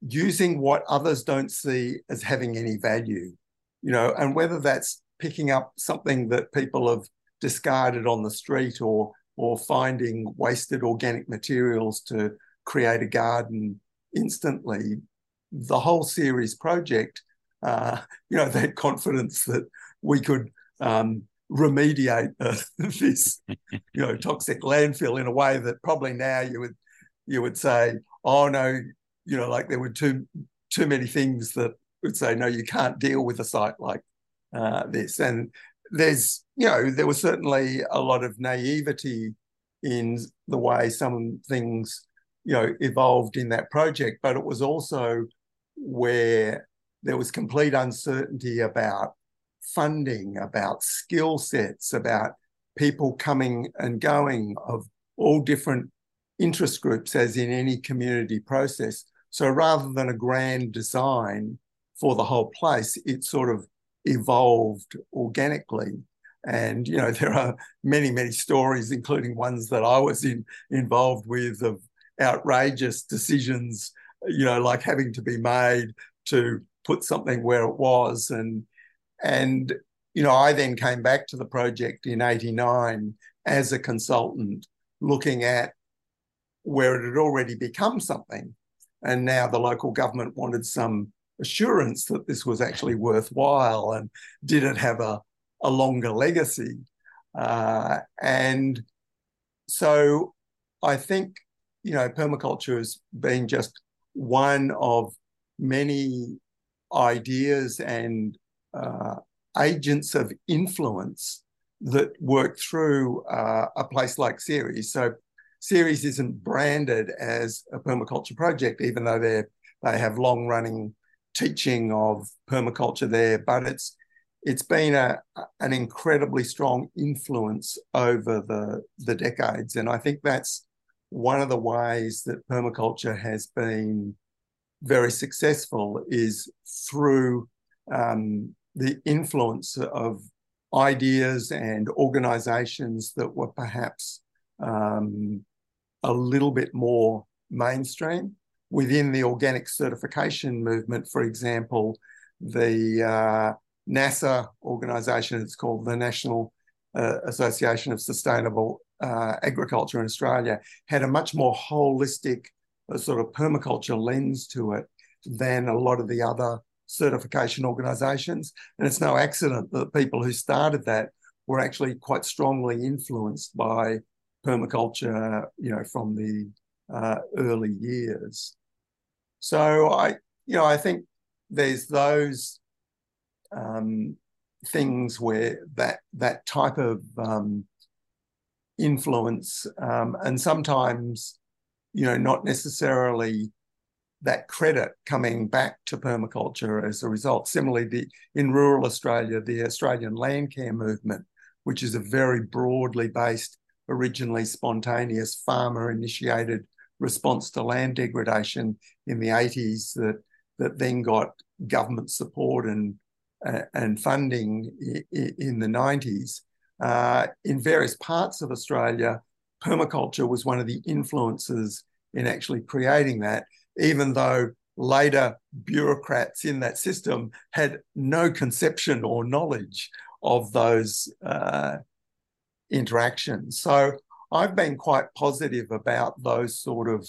using what others don't see as having any value, you know, and whether that's picking up something that people have discarded on the street or or finding wasted organic materials to create a garden instantly. The whole Ceres project, uh, [LAUGHS] you know, had confidence that we could um, remediate uh, [LAUGHS] this, you know, toxic landfill in a way that probably now you would you would say, oh no, you know, like there were too too many things that would say no, you can't deal with a site like uh, this. And there's, you know, there was certainly a lot of naivety in the way some things you know evolved in that project but it was also where there was complete uncertainty about funding about skill sets about people coming and going of all different interest groups as in any community process. So rather than a grand design for the whole place it sort of evolved organically. And you know [LAUGHS] there are many many stories including ones that i was in involved with of outrageous decisions, you know, like having to be made to put something where it was. And and you know, I then came back to the project in 89 as a consultant, looking at where it had already become something. And now the local government wanted some assurance that this was actually worthwhile and did it have a, a longer legacy. Uh, and so I think you know, permaculture has been just one of many ideas and uh, agents of influence that work through uh, a place like Ceres. So Ceres isn't branded as a permaculture project, even though they they have long running teaching of permaculture there, but it's it's been a, an incredibly strong influence over the, the decades. And I think that's one of the ways that permaculture has been very successful is through um, the influence of ideas and organizations that were perhaps um, a little bit more mainstream. Within the organic certification movement, for example, the uh, NASA organization, it's called the National uh, Association of Sustainable uh, Agriculture in Australia, had a much more holistic uh, sort of permaculture lens to it than a lot of the other certification organizations. And it's no accident that people who started that were actually quite strongly influenced by permaculture, you know, from the uh, early years. So I, you know, I think there's those um, things where that that type of um, influence um, and sometimes you know not necessarily that credit coming back to permaculture as a result. Similarly, the, in rural Australia, the Australian Landcare movement, which is a very broadly based, originally spontaneous farmer initiated response to land degradation in the 80s that, that then got government support and and funding in the 90s. Uh, in various parts of Australia, permaculture was one of the influences in actually creating that, even though later bureaucrats in that system had no conception or knowledge of those uh, interactions. So I've been quite positive about those sort of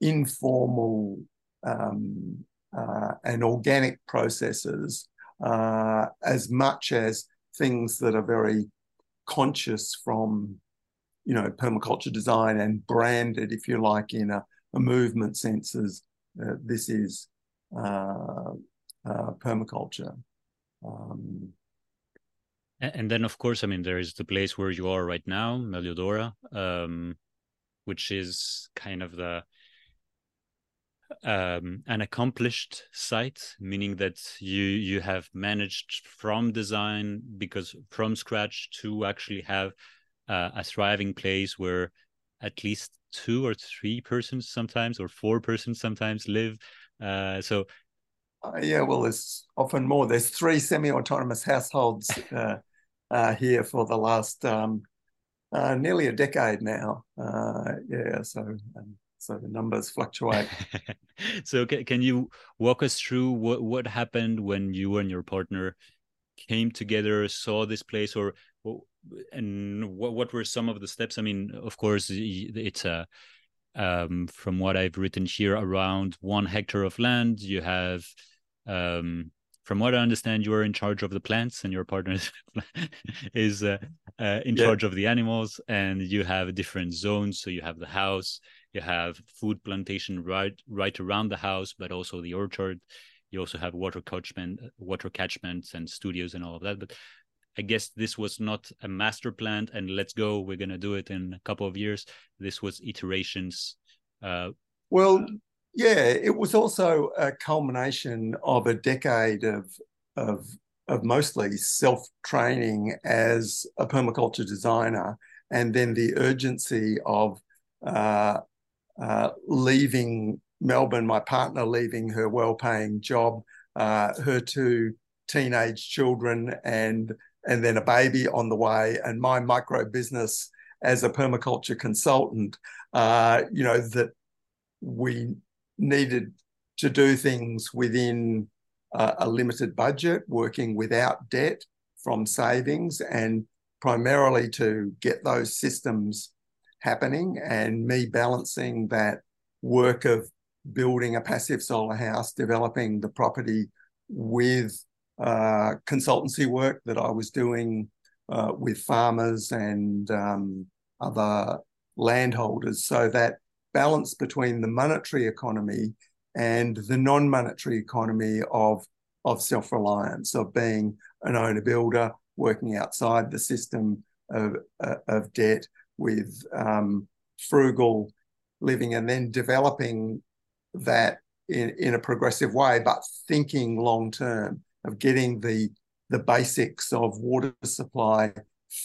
informal um, uh, and organic processes uh, as much as things that are very conscious from, you know, permaculture design and branded, if you like, in a, a movement sense as uh, this is uh, uh permaculture. Um, and then, of course, I mean, there is the place where you are right now, Meliodora, um, which is kind of the um, an accomplished site, meaning that you you have managed from design because from scratch to actually have uh, a thriving place where at least two or three persons sometimes or four persons sometimes live. Uh, so. Uh, yeah, well, there's often more. There's three semi-autonomous households [LAUGHS] uh, uh, here for the last um, uh, nearly a decade now. yeah, so um, so the numbers fluctuate. [LAUGHS] so can, can you walk us through what, what happened when you and your partner came together, saw this place, or and what what were some of the steps? I mean, of course, it's a um, from what I've written here, around one hectare of land. You have, um, from what I understand, you are in charge of the plants, and your partner is [LAUGHS] uh, uh, in yeah. charge of the animals, and you have different zones. So you have the house, you have food plantation right right around the house, but also the orchard. You also have water catchment, water catchments, and studios and all of that. But I guess this was not a master plan, and let's go. We're gonna do it in a couple of years. This was iterations. Uh, well, yeah, it was also a culmination of a decade of of of mostly self training as a permaculture designer, and then the urgency of uh, uh, leaving Melbourne, my partner leaving her well-paying job, uh, her two teenage children, and and then a baby on the way, and my micro business as a permaculture consultant. Uh, you know that we needed to do things within a limited budget, working without debt from savings, and primarily to get those systems happening and me balancing that work of building a passive solar house, developing the property with uh, consultancy work that I was doing uh, with farmers and um, other landholders. So that balance between the monetary economy and the non monetary economy of of self-reliance, of being an owner builder, working outside the system of, uh, of debt with um, frugal living and then developing that in, in a progressive way, but thinking long term of getting the the basics of water supply,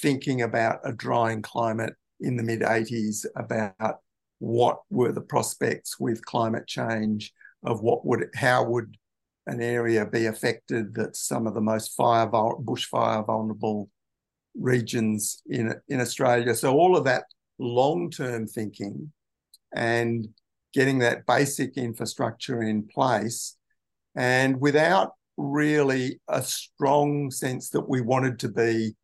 thinking about a drying climate in the mid 80s, about what were the prospects with climate change, of what would how would an area be affected that's some of the most fire bushfire vulnerable regions in in Australia. So all of that long term thinking and getting that basic infrastructure in place, and without really a strong sense that we wanted to be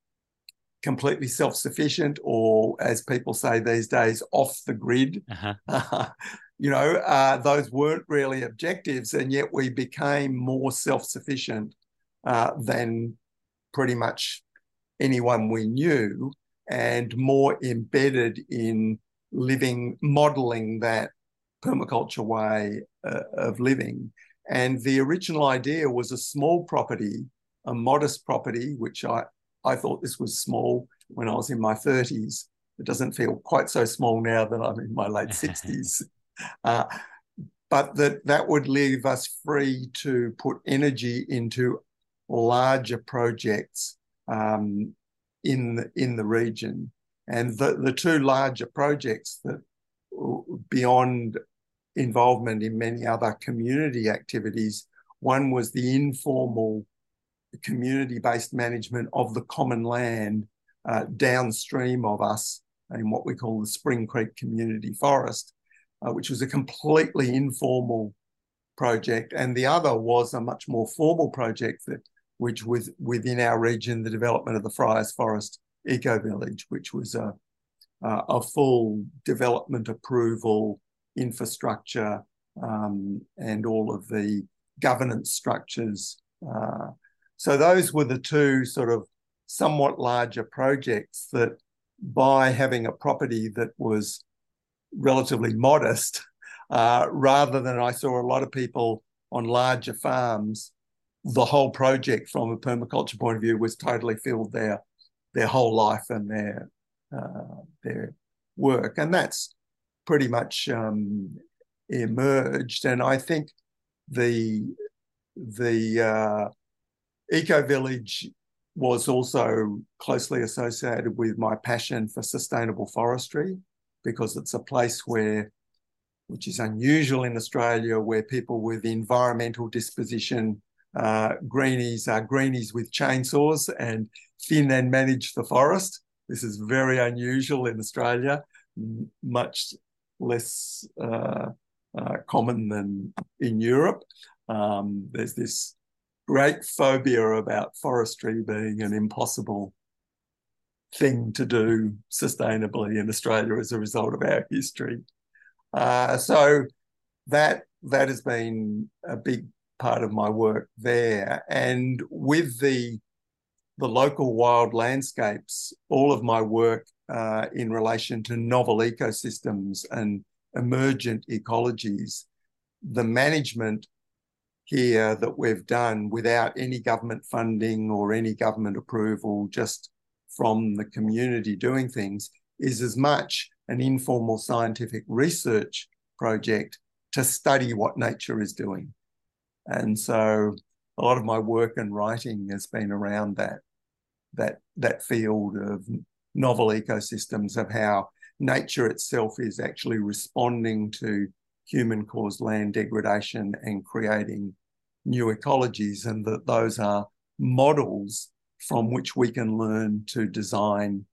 completely self sufficient or, as people say these days, off the grid. Uh-huh. [LAUGHS] you know, uh, those weren't really objectives, and yet we became more self sufficient uh, than pretty much anyone we knew and more embedded in living, modeling that permaculture way uh, of living. And the original idea was a small property, a modest property, which I, I thought this was small when I was in my 30s. It doesn't feel quite so small now that I'm in my late [LAUGHS] 60s. Uh, but that that would leave us free to put energy into larger projects um, in in the region. And the, the two larger projects that beyond involvement in many other community activities, one was the informal community-based management of the common land uh, downstream of us in what we call the Spring Creek Community Forest, uh, which was a completely informal project. And the other was a much more formal project that which was within our region, the development of the Fryers Forest Eco Village, which was a, a full development approval, infrastructure, um, and all of the governance structures. Uh, so those were the two sort of somewhat larger projects that by having a property that was relatively modest, uh, rather than I saw a lot of people on larger farms the whole project from a permaculture point of view was totally filled their their whole life and their uh, their work, and that's pretty much um, emerged. And I think the the uh, eco village was also closely associated with my passion for sustainable forestry because it's a place where which is unusual in Australia where people with environmental disposition uh, greenies are greenies with chainsaws and thin and manage the forest. This is very unusual in Australia, much less uh, uh, common than in Europe. Um, there's this great phobia about forestry being an impossible thing to do sustainably in Australia as a result of our history. Uh, so that that has been a big part of my work there. And with the the local wild landscapes, all of my work uh, in relation to novel ecosystems and emergent ecologies, the management here that we've done without any government funding or any government approval, just from the community doing things, is as much an informal scientific research project to study what nature is doing. And so a lot of my work and writing has been around that that that field of novel ecosystems of how nature itself is actually responding to human caused land degradation and creating new ecologies and that those are models from which we can learn to design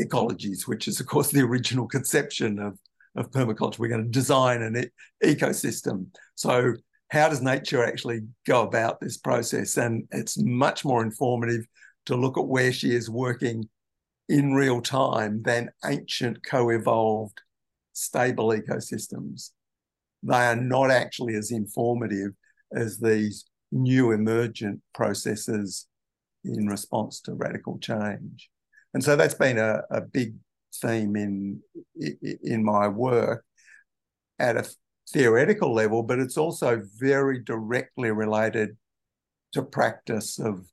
ecologies which is of course the original conception of of permaculture. We're going to design an e- ecosystem. So how does nature actually go about this process? And it's much more informative to look at where she is working in real time than ancient co-evolved stable ecosystems. They are not actually as informative as these new emergent processes in response to radical change. And so that's been a, a big theme in in my work at a theoretical level, but it's also very directly related to practice of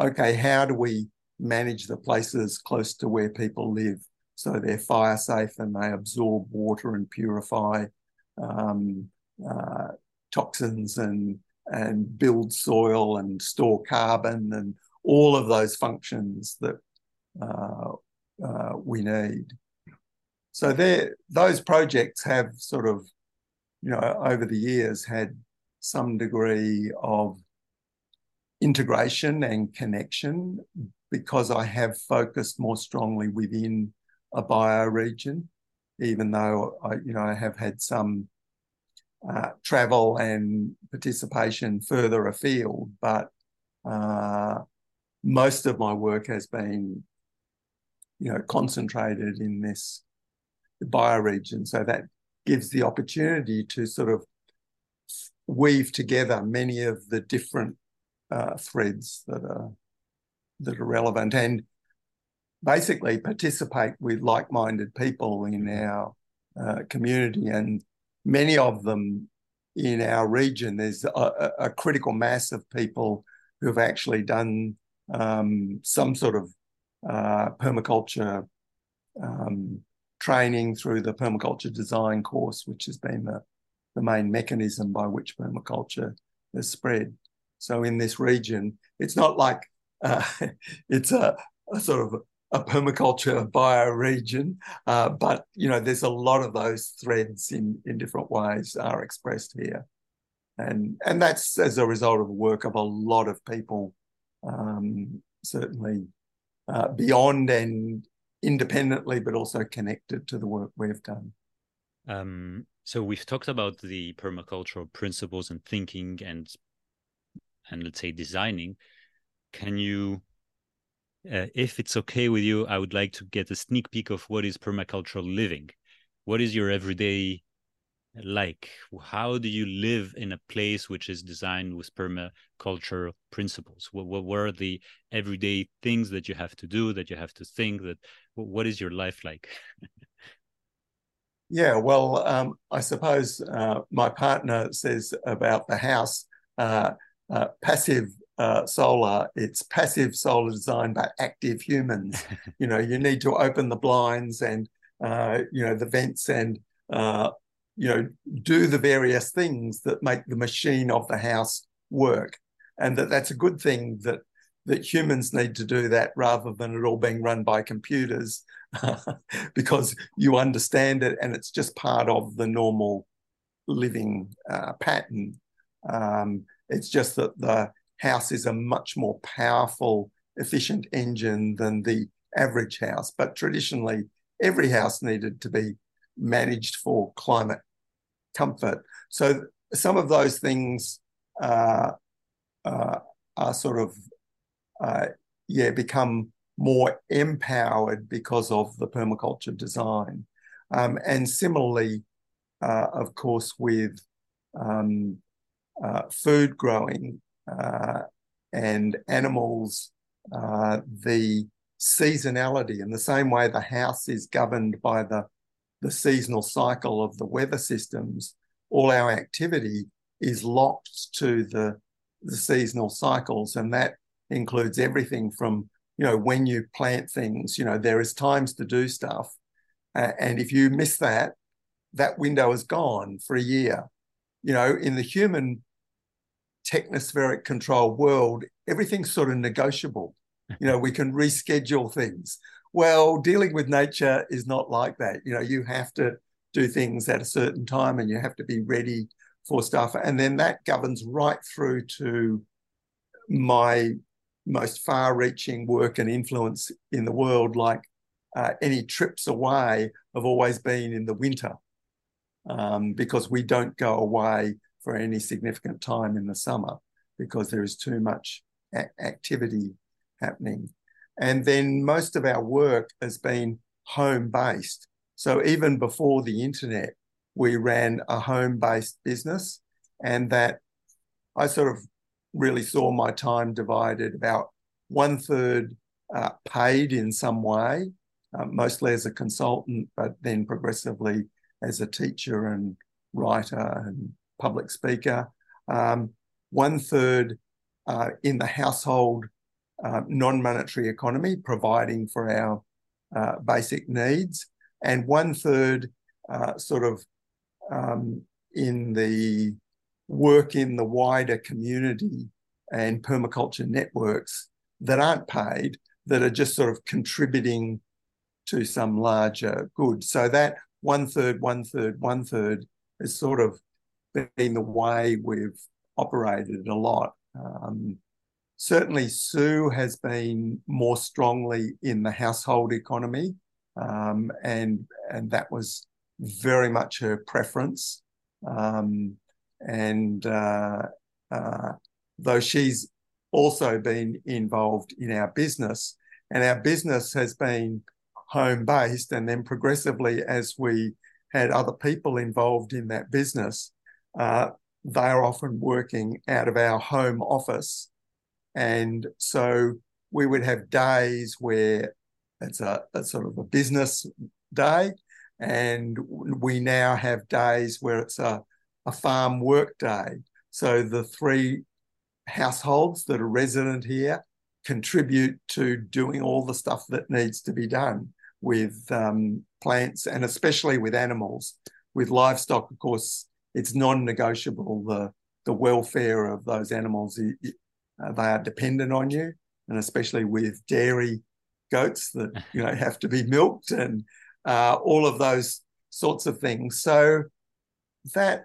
okay, how do we manage the places close to where people live so they're fire safe and they absorb water and purify um, uh, toxins and and build soil and store carbon and all of those functions that uh, uh, we need. So there, those projects have sort of, you know, over the years had some degree of integration and connection because I have focused more strongly within a bioregion, even though I, you know, I have had some uh, travel and participation further afield, but uh, most of my work has been, you know, concentrated in this bioregion. So that gives the opportunity to sort of weave together many of the different uh, threads that are that are relevant and basically participate with like-minded people in our uh, community. And many of them in our region there's a, a critical mass of people who have actually done um, some sort of uh, permaculture um, training through the permaculture design course, which has been the, the main mechanism by which permaculture has spread. So in this region, it's not like uh, [LAUGHS] it's a, a, sort of a permaculture bioregion, uh, but you know there's a lot of those threads in in different ways are expressed here, and and that's as a result of the work of a lot of people, um, certainly uh, beyond and independently, but also connected to the work we've done. Um, so we've talked about the permacultural principles and thinking and and let's say designing. Can you uh, if it's okay with you, I would like to get a sneak peek of what is permacultural living. What is your everyday like? How do you live in a place which is designed with permaculture principles? What, what were the everyday things that you have to do, that you have to think? That what is your life like? yeah, well, um, I suppose uh, my partner says about the house. Uh, uh, passive uh, solar, it's passive solar design, but active humans. [LAUGHS] you know, you need to open the blinds and, uh, you know, the vents and, uh, you know, do the various things that make the machine of the house work. And that that's a good thing that that humans need to do that rather than it all being run by computers [LAUGHS] because you understand it and it's just part of the normal living uh, pattern. Um, it's just that the house is a much more powerful, efficient engine than the average house. But traditionally, every house needed to be managed for climate comfort. So some of those things uh, uh, are sort of, uh, yeah, become more empowered because of the permaculture design. Um, and similarly, uh, of course, with um, uh, food growing, uh, and animals, the seasonality in the same way the house is governed by the, the seasonal cycle of the weather systems, all our activity is locked to the, the seasonal cycles. And that includes everything from, you know, when you plant things, you know, there is times to do stuff. Uh, and if you miss that, that window is gone for a year. You know, in the human technospheric control world, everything's sort of negotiable. You know, we can reschedule things. Well, dealing with nature is not like that. You know, you have to do things at a certain time and you have to be ready for stuff. And then that governs right through to my most far reaching work and influence in the world, like uh, any trips away have always been in the winter um, because we don't go away for any significant time in the summer because there is too much a- activity happening. And then most of our work has been home based. So even before the internet, we ran a home based business, and that I sort of really saw my time divided about one third uh, paid in some way, uh, mostly as a consultant, but then progressively as a teacher and writer and public speaker. Um, one third uh, in the household uh, non-monetary economy, providing for our uh, basic needs, and one third uh, sort of um, in the work in the wider community and permaculture networks that aren't paid, that are just sort of contributing to some larger good. So that one third, one third, one third has sort of been the way we've operated a lot. Um, certainly, Sue has been more strongly in the household economy, um, and and that was very much her preference. Um, and uh, uh, though she's also been involved in our business, and our business has been home based, and then progressively as we had other people involved in that business, uh, they are often working out of our home office. And so we would have days where it's a, a sort of a business day, and we now have days where it's a, a farm work day. So the three households that are resident here contribute to doing all the stuff that needs to be done with um, plants and especially with animals. With livestock, of course, it's non-negotiable. The the welfare of those animals, uh, they are dependent on you, and especially with dairy goats that [LAUGHS] you know have to be milked and uh, all of those sorts of things. So that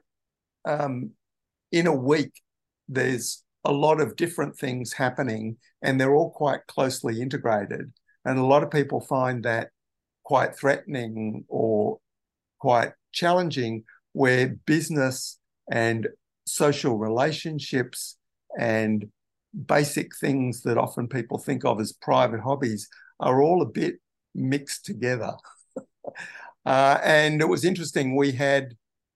um, in a week, there's a lot of different things happening, and they're all quite closely integrated. And a lot of people find that quite threatening or quite challenging, where business and social relationships and basic things that often people think of as private hobbies are all a bit mixed together. [LAUGHS] uh, and it was interesting, we had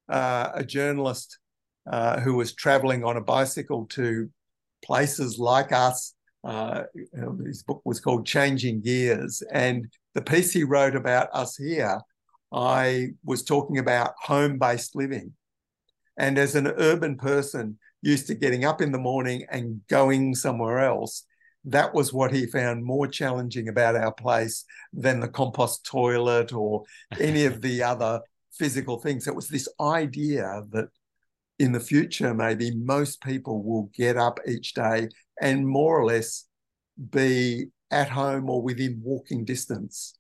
uh, a journalist uh, who was traveling on a bicycle to places like us. Uh, his book was called Changing Gears. And the piece he wrote about us here, I was talking about home based living. And as an urban person, used to getting up in the morning and going somewhere else, that was what he found more challenging about our place than the compost toilet or any of the [LAUGHS] other physical things. It was this idea that in the future, maybe most people will get up each day and more or less be at home or within walking distance,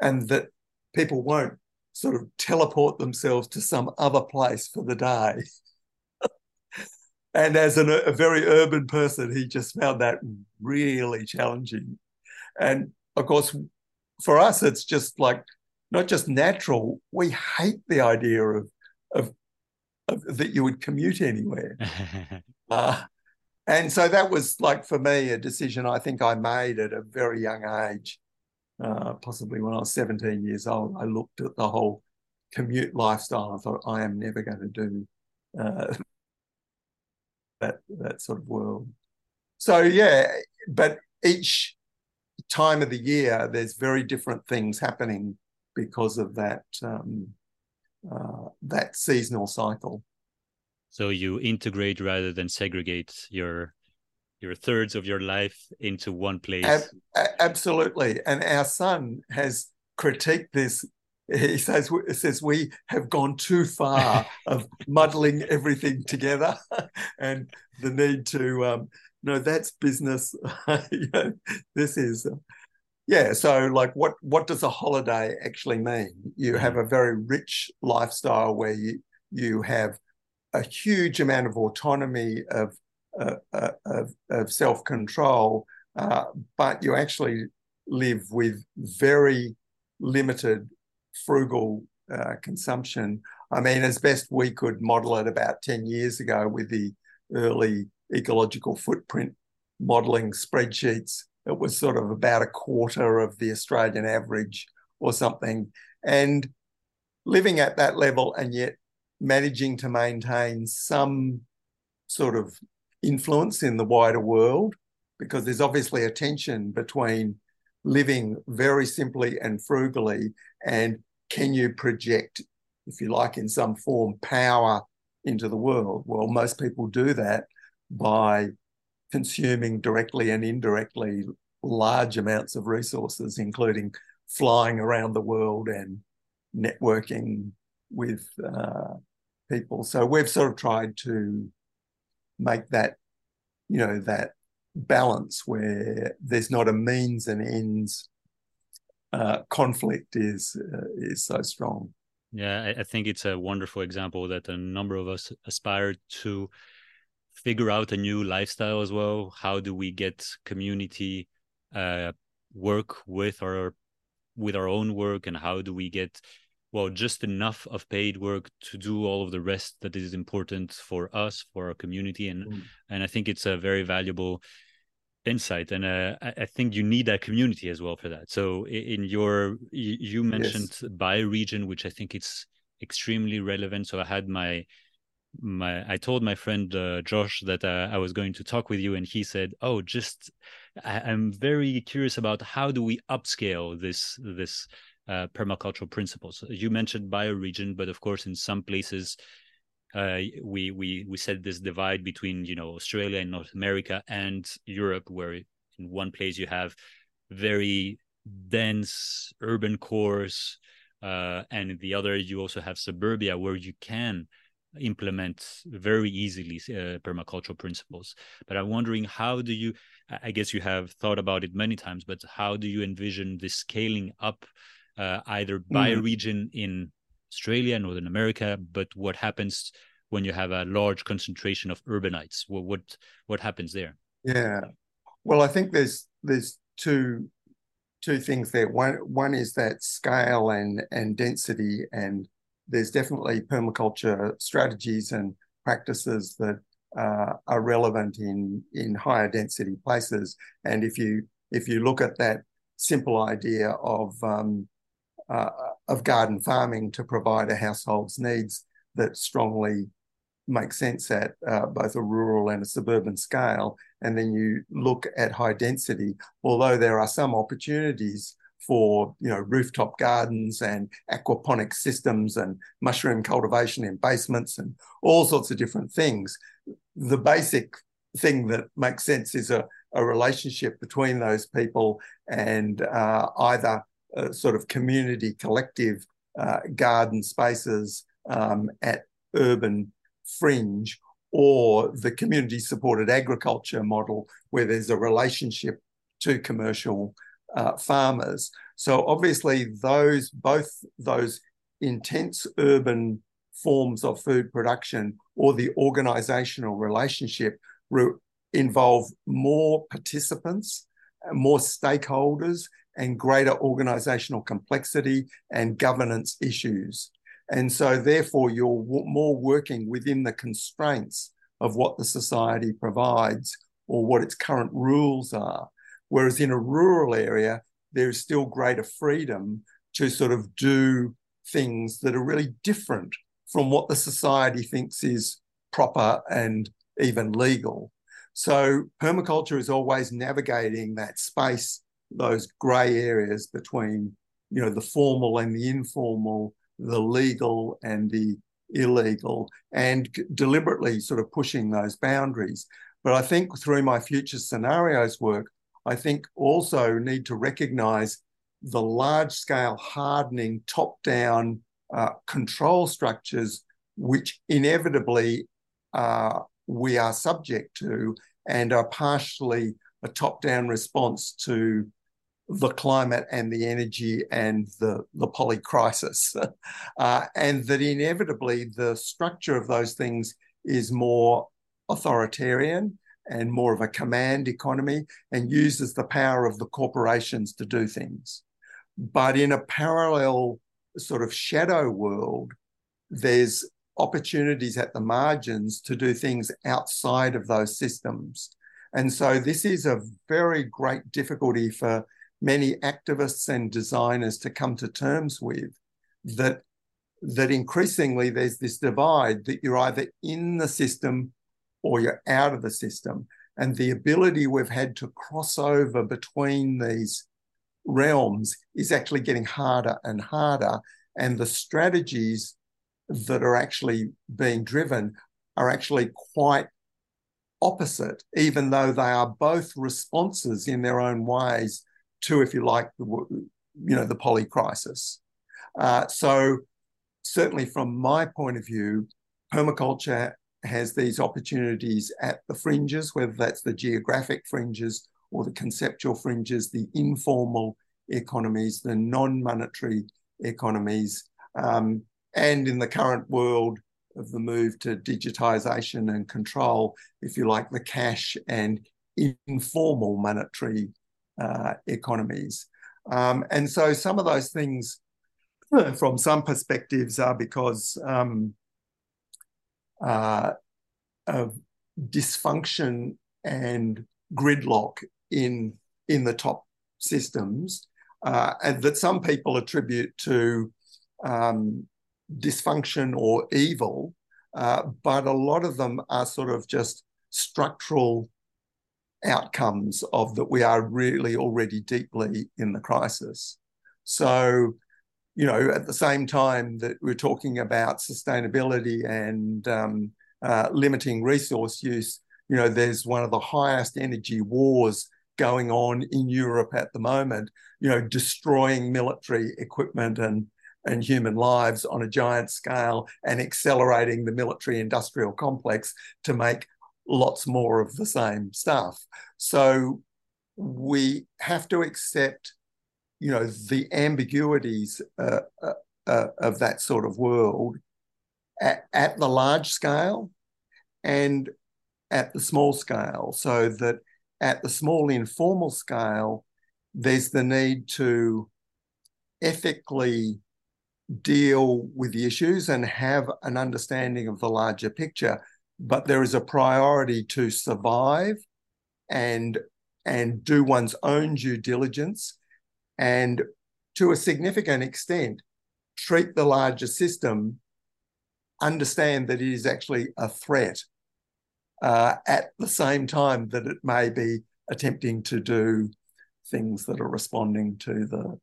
and that people won't sort of teleport themselves to some other place for the day. [LAUGHS] and as an, a very urban person, he just found that really challenging. And of course, for us, it's just like not just natural. We hate the idea of of that you would commute anywhere. [LAUGHS] uh, and so that was like for me a decision I think I made at a very young age, uh, possibly when I was 17 years old. I looked at the whole commute lifestyle. I thought I am never going to do uh, that that sort of world. So yeah, but each time of the year, there's very different things happening because of that. Um, uh, that seasonal cycle. So you integrate rather than segregate your your thirds of your life into one place. Ab- absolutely, and our son has critiqued this. He says says we have gone too far [LAUGHS] of muddling everything together, [LAUGHS] and the need to um, no, that's business. [LAUGHS] you know, this is. Uh, yeah so like what what does a holiday actually mean you mm. have a very rich lifestyle where you you have a huge amount of autonomy of uh, uh, of, of self-control uh, but you actually live with very limited frugal uh, consumption i mean as best we could model it about 10 years ago with the early ecological footprint modeling spreadsheets it was sort of about a quarter of the Australian average or something. And living at that level and yet managing to maintain some sort of influence in the wider world, because there's obviously a tension between living very simply and frugally and can you project, if you like, in some form, power into the world? Well, most people do that by consuming directly and indirectly large amounts of resources, including flying around the world and networking with uh, people. So we've sort of tried to make that, you know, that balance where there's not a means and ends uh, conflict is uh, is so strong. Yeah, I, think it's a wonderful example that a number of us aspire to figure out a new lifestyle as well. How do we get community uh, work with our with our own work, and how do we get well just enough of paid work to do all of the rest that is important for us for our community and mm. and i think it's a very valuable insight and uh, I, think you need that community as well for that. So in your you mentioned yes. bioregion which i think it's extremely relevant. So i had my my i told my friend uh, josh that uh, i was going to talk with you and he said oh just I, i'm very curious about how do we upscale this this uh, permacultural principles? You mentioned bioregion but of course in some places uh, we we we set this divide between you know Australia and North America and Europe, where in one place you have very dense urban cores, uh, and in the other you also have suburbia where you can implement very easily uh, permacultural principles. But I'm wondering how do you? I guess you have thought about it many times, but how do you envision the scaling up, uh, either by mm. region in Australia, Northern America, but what happens when you have a large concentration of urbanites? What what, happens there? Yeah, well, I think there's there's two two things there. One one is that scale and and density, and there's definitely permaculture strategies and practices that uh, are relevant in in higher density places. And if you if you look at that simple idea of um, uh, of garden farming to provide a household's needs that strongly makes sense at uh, both a rural and a suburban scale. And then you look at high density, although there are some opportunities for you know rooftop gardens and aquaponic systems and mushroom cultivation in basements and all sorts of different things. The basic thing that makes sense is a, a relationship between those people and uh, either sort of community collective uh, garden spaces um, at urban fringe or the community supported agriculture model where there's a relationship to commercial uh, farmers. So obviously those both those intense urban forms of food production or the organizational relationship re- involve more participants, more stakeholders, and greater organizational complexity and governance issues. And so, therefore, you're w- more working within the constraints of what the society provides or what its current rules are. Whereas in a rural area, there's still greater freedom to sort of do things that are really different from what the society thinks is proper and even legal. So permaculture is always navigating that space, those grey areas between, you know, the formal and the informal, the legal and the illegal, and deliberately sort of pushing those boundaries. But I think through my future scenarios work, I think also need to recognize the large scale hardening top down uh, control structures, which inevitably uh, we are subject to and are partially a top down response to the climate and the energy and the, the poly crisis. [LAUGHS] uh, and that inevitably the structure of those things is more authoritarian and more of a command economy and uses the power of the corporations to do things. But in a parallel sort of shadow world, there's opportunities at the margins to do things outside of those systems. And so this is a very great difficulty for many activists and designers to come to terms with that that increasingly there's this divide that you're either in the system or you're out of the system. And the ability we've had to cross over between these realms is actually getting harder and harder. And the strategies that are actually being driven are actually quite opposite, even though they are both responses in their own ways to, if you like, the, you know, the poly crisis. Uh, so certainly from my point of view, permaculture has these opportunities at the fringes, whether that's the geographic fringes or the conceptual fringes, the informal economies, the non-monetary economies, um, and in the current world of the move to digitization and control, if you like, the cash and informal monetary uh, economies. Um, and so some of those things, [CLEARS THROAT] from some perspectives, are because um, uh, of dysfunction and gridlock in in the top systems, uh, and that some people attribute to um, dysfunction or evil, uh, but a lot of them are sort of just structural outcomes of that we are really already deeply in the crisis. So, you know, at the same time that we're talking about sustainability and um, uh, limiting resource use, you know, there's one of the highest energy wars going on in Europe at the moment, you know, destroying military equipment and and human lives on a giant scale and accelerating the military industrial complex to make lots more of the same stuff. So we have to accept, you know, the ambiguities uh, uh, uh, of that sort of world at, at the large scale and at the small scale, so that at the small informal scale, there's the need to ethically deal with the issues and have an understanding of the larger picture but there is a priority to survive and and do one's own due diligence and to a significant extent treat the larger system understand that it is actually a threat uh, at the same time that it may be attempting to do things that are responding to the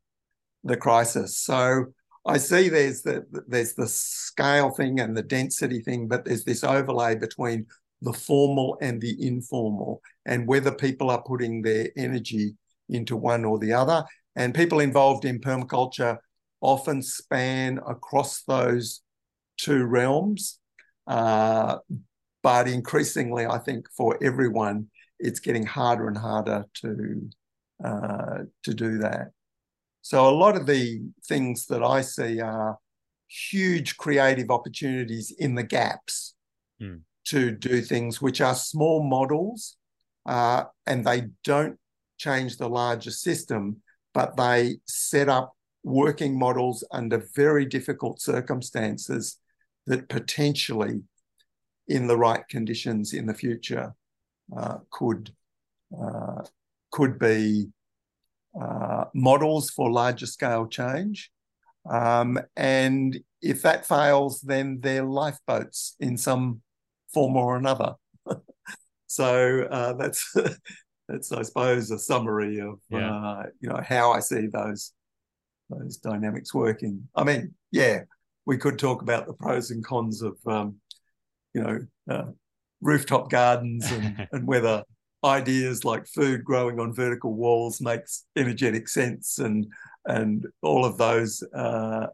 the crisis. So I see there's the there's the scale thing and the density thing, but there's this overlay between the formal and the informal, and whether people are putting their energy into one or the other. And people involved in permaculture often span across those two realms. Uh, but increasingly, I think for everyone, it's getting harder and harder to uh, to do that. So a lot of the things that I see are huge creative opportunities in the gaps mm. to do things which are small models uh, and they don't change the larger system, but they set up working models under very difficult circumstances that potentially, in the right conditions in the future, uh, could uh, could be uh, models for larger scale change. Um, and if that fails, then they're lifeboats in some form or another. [LAUGHS] so uh, that's [LAUGHS] that's I suppose a summary of yeah. uh, you know how I see those those dynamics working. I mean, yeah, we could talk about the pros and cons of um, you know uh, rooftop gardens and, [LAUGHS] and whether ideas like food growing on vertical walls makes energetic sense and and all of those uh,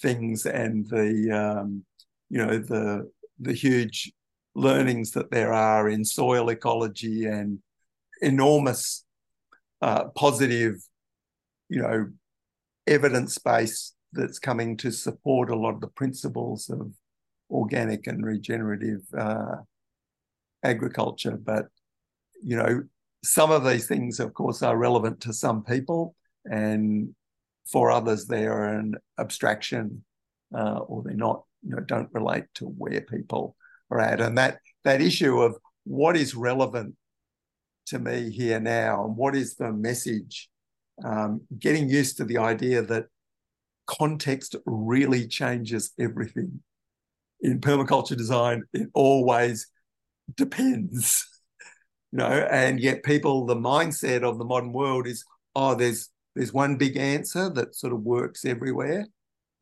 things and the um, you know the the huge learnings that there are in soil ecology and enormous uh, positive you know evidence base that's coming to support a lot of the principles of organic and regenerative uh, agriculture. But you know, some of these things, of course, are relevant to some people, and for others, they're an abstraction, uh, or they're not, you know, don't relate to where people are at. And that that issue of what is relevant to me here now, and what is the message, um, getting used to the idea that context really changes everything. In permaculture design, it always depends [LAUGHS] you know, and yet people, the mindset of the modern world is, oh, there's there's one big answer that sort of works everywhere.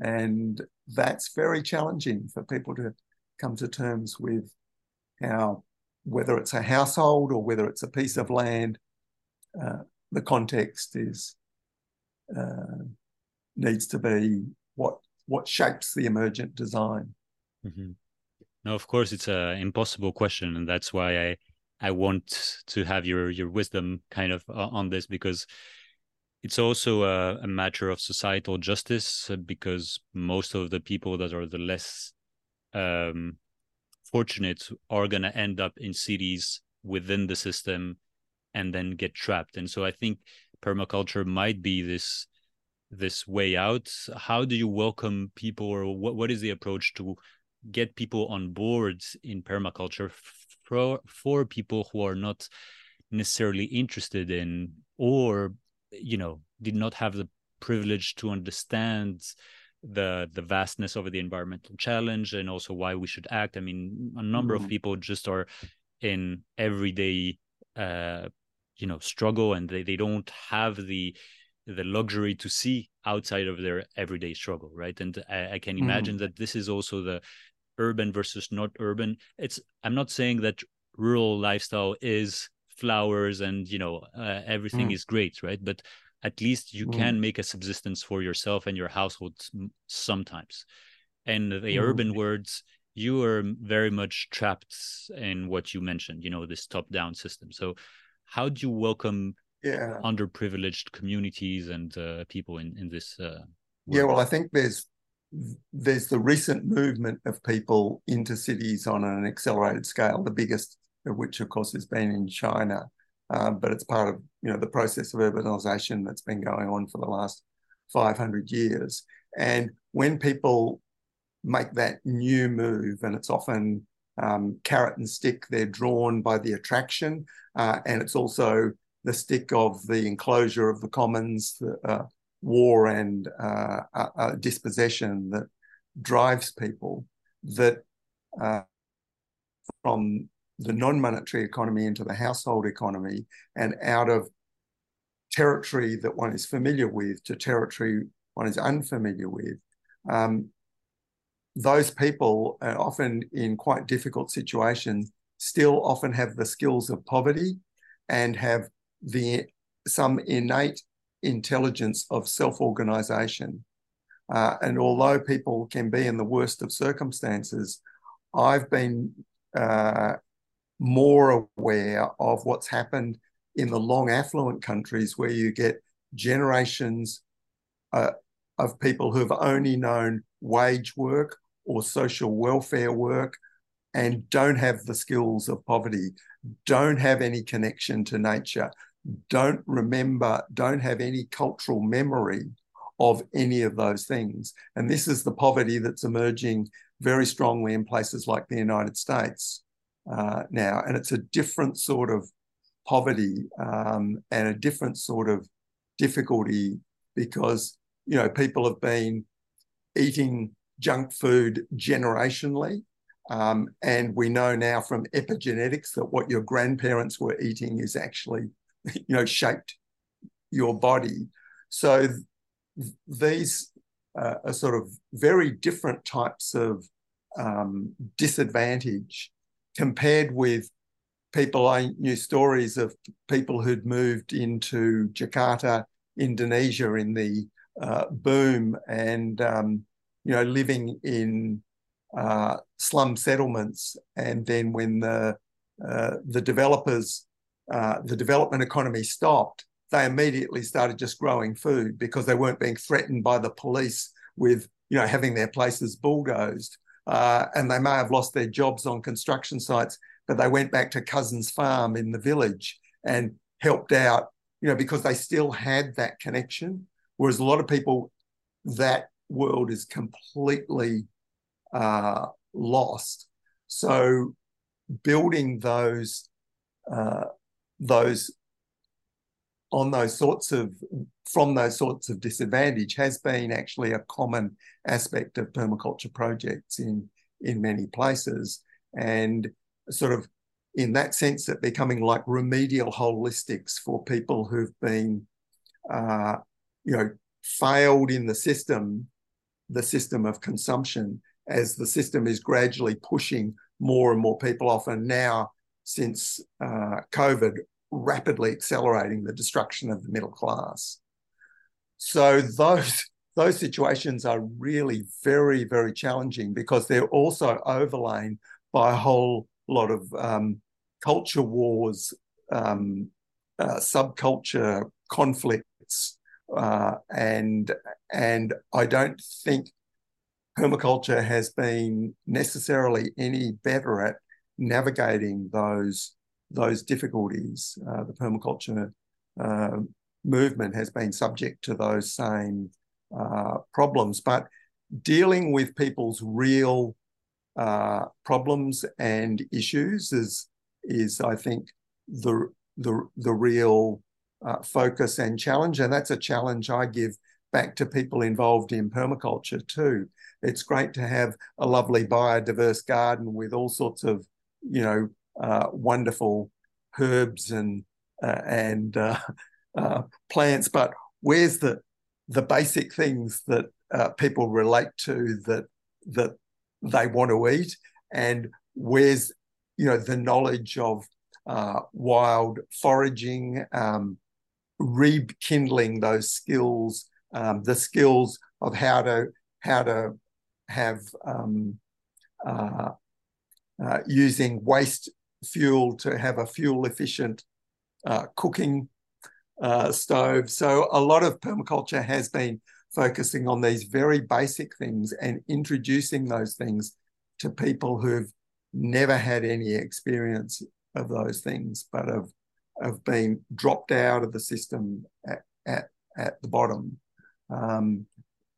And that's very challenging for people to come to terms with how whether it's a household or whether it's a piece of land, uh, the context is uh, needs to be what what shapes the emergent design. Mm-hmm. No, of course, it's an impossible question, and that's why I I want to have your your wisdom kind of on this because it's also a, a matter of societal justice uh, because most of the people that are the less um, fortunate are going to end up in cities within the system and then get trapped. And so i think permaculture might be this this way out. How do you welcome people or what, what is the approach to get people on board in permaculture for for people who are not necessarily interested in or you know did not have the privilege to understand the the vastness of the environmental challenge and also why we should act i mean a number mm-hmm. of people just are in everyday uh you know struggle and they, they don't have the the luxury to see outside of their everyday struggle right and i, I can mm-hmm. imagine mm-hmm. that this is also the urban versus not urban it's i'm not saying that rural lifestyle is flowers and you know uh, everything mm. is great right but at least you mm. can make a subsistence for yourself and your household sometimes and the mm. urban words you are very much trapped in what you mentioned you know this top down system so how do you welcome yeah. underprivileged communities and uh, people in in this uh, yeah well i think there's there's the recent movement of people into cities on an accelerated scale the biggest of which of course has been in china um, but it's part of you know the process of urbanization that's been going on for the last 500 years. And when people make that new move, and it's often um, carrot and stick, they're drawn by the attraction, uh, and it's also the stick of the enclosure of the commons, the uh, war and uh, uh, uh dispossession that drives people. That uh, from the non-monetary economy into the household economy and out of territory that one is familiar with to territory one is unfamiliar with. Um, those people are often in quite difficult situations still often have the skills of poverty and have the some innate intelligence of self-organization. Uh, and although people can be in the worst of circumstances, I've been uh, more aware of what's happened in the long affluent countries where you get generations uh, of people who've only known wage work or social welfare work and don't have the skills of poverty, don't have any connection to nature, don't remember, don't have any cultural memory of any of those things. And this is the poverty that's emerging very strongly in places like the United States uh, now, and it's a different sort of poverty um, and a different sort of difficulty because you know people have been eating junk food generationally. Um, and we know now from epigenetics that what your grandparents were eating is actually, [LAUGHS] you know, shaped your body. So th- these uh, are sort of very different types of um, disadvantage compared with people, I knew stories of people who'd moved into Jakarta, Indonesia in the uh, boom and, um, you know, living in uh, slum settlements. And then when the, uh, the developers, uh, the development economy stopped, they immediately started just growing food because they weren't being threatened by the police with, you know, having their places bulldozed uh, and they may have lost their jobs on construction sites, but they went back to cousin's farm in the village and helped out, you know, because they still had that connection. Whereas a lot of people, that world is completely uh, lost. So building those uh, those on those sorts of from those sorts of disadvantage has been actually a common aspect of permaculture projects in in many places. And sort of in that sense that becoming like remedial holistics for people who've been uh, you know failed in the system the system of consumption as the system is gradually pushing more and more people off. And now since uh, COVID, rapidly accelerating the destruction of the middle class. So those those situations are really very very challenging because they're also overlain by a whole lot of um, culture wars, um, uh, subculture conflicts, uh, and and I don't think permaculture has been necessarily any better at navigating those those difficulties. Uh, the permaculture uh, movement has been subject to those same uh, problems, but dealing with people's real uh, problems and issues is is I think the the the real uh, focus and challenge, and that's a challenge I give back to people involved in permaculture too. It's great to have a lovely biodiverse garden with all sorts of you know uh, wonderful herbs and uh, and [LAUGHS] uh, plants, but where's the the basic things that people relate to that that they want to eat, and where's you know the knowledge of wild foraging, um, rekindling those skills, um, the skills of how to how to have um, uh, uh, using waste fuel to have a fuel efficient uh, cooking uh, stove. So a lot of permaculture has been focusing on these very basic things and introducing those things to people who've never had any experience of those things, but have have been dropped out of the system at at, at the bottom. Um,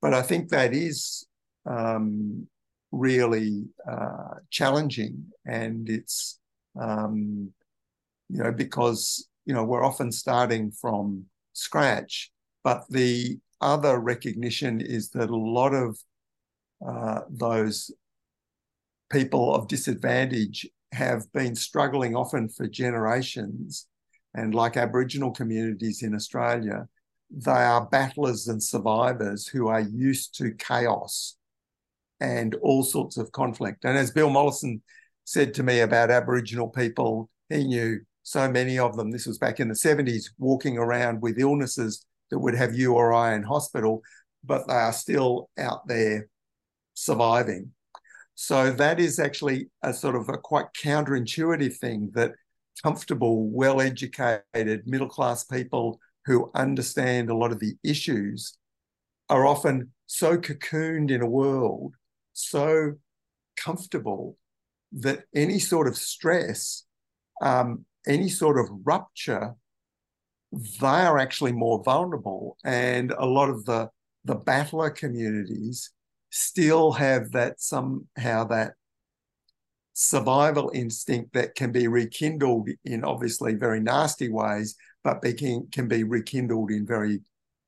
but I think that is um, really uh, challenging, and it's um, you know because you know we're often starting from scratch, but the other recognition is that a lot of uh, those people of disadvantage have been struggling often for generations. And like Aboriginal communities in Australia, they are battlers and survivors who are used to chaos and all sorts of conflict. And as Bill Mollison said to me about Aboriginal people, he knew so many of them, this was back in the 70s, walking around with illnesses that would have you or I in hospital, but they are still out there surviving. So that is actually a sort of a quite counterintuitive thing that comfortable, well educated, middle class people who understand a lot of the issues are often so cocooned in a world, so comfortable that any sort of stress, um, any sort of rupture, they are actually more vulnerable. And a lot of the, the battler communities still have that somehow that survival instinct that can be rekindled in obviously very nasty ways, but can, can be rekindled in very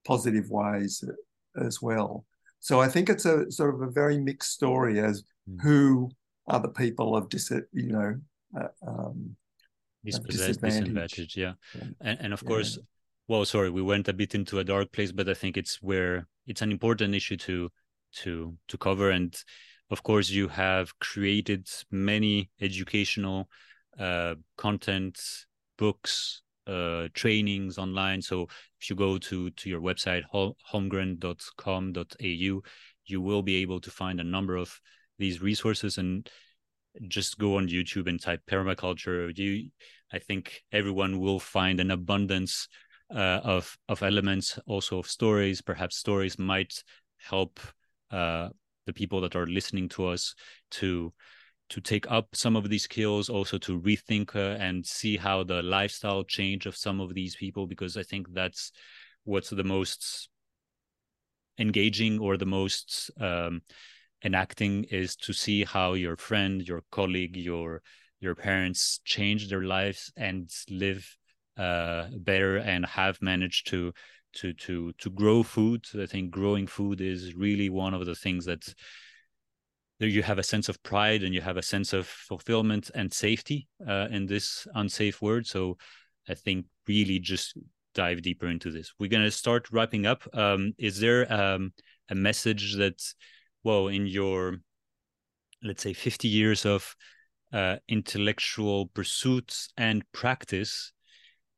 positive ways as well. So I think it's a sort of a very mixed story as mm. who the people of dis, you know, uh, um, dispossessed, disadvantage. Yeah. yeah. And, and of yeah. course, well, sorry, we went a bit into a dark place, but I think it's where it's an important issue to to to cover and of course you have created many educational uh, content books uh, trainings online so if you go to to your website holmgren.com.au you will be able to find a number of these resources and just go on youtube and type permaculture you i think everyone will find an abundance uh, of of elements also of stories. Perhaps stories might help uh, the people that are listening to us to to take up some of these skills also to rethink uh, and see how the lifestyle change of some of these people because i think that's what's the most engaging or the most um, enacting is to see how your friend your colleague your your parents change their lives and live uh, better and have managed to to to to grow food. I think growing food is really one of the things that you have a sense of pride and you have a sense of fulfillment and safety uh, in this unsafe word. So I think really just dive deeper into this. We're gonna start wrapping up. Um, is there um, a message that, well, in your let's say 50 years of uh, intellectual pursuits and practice,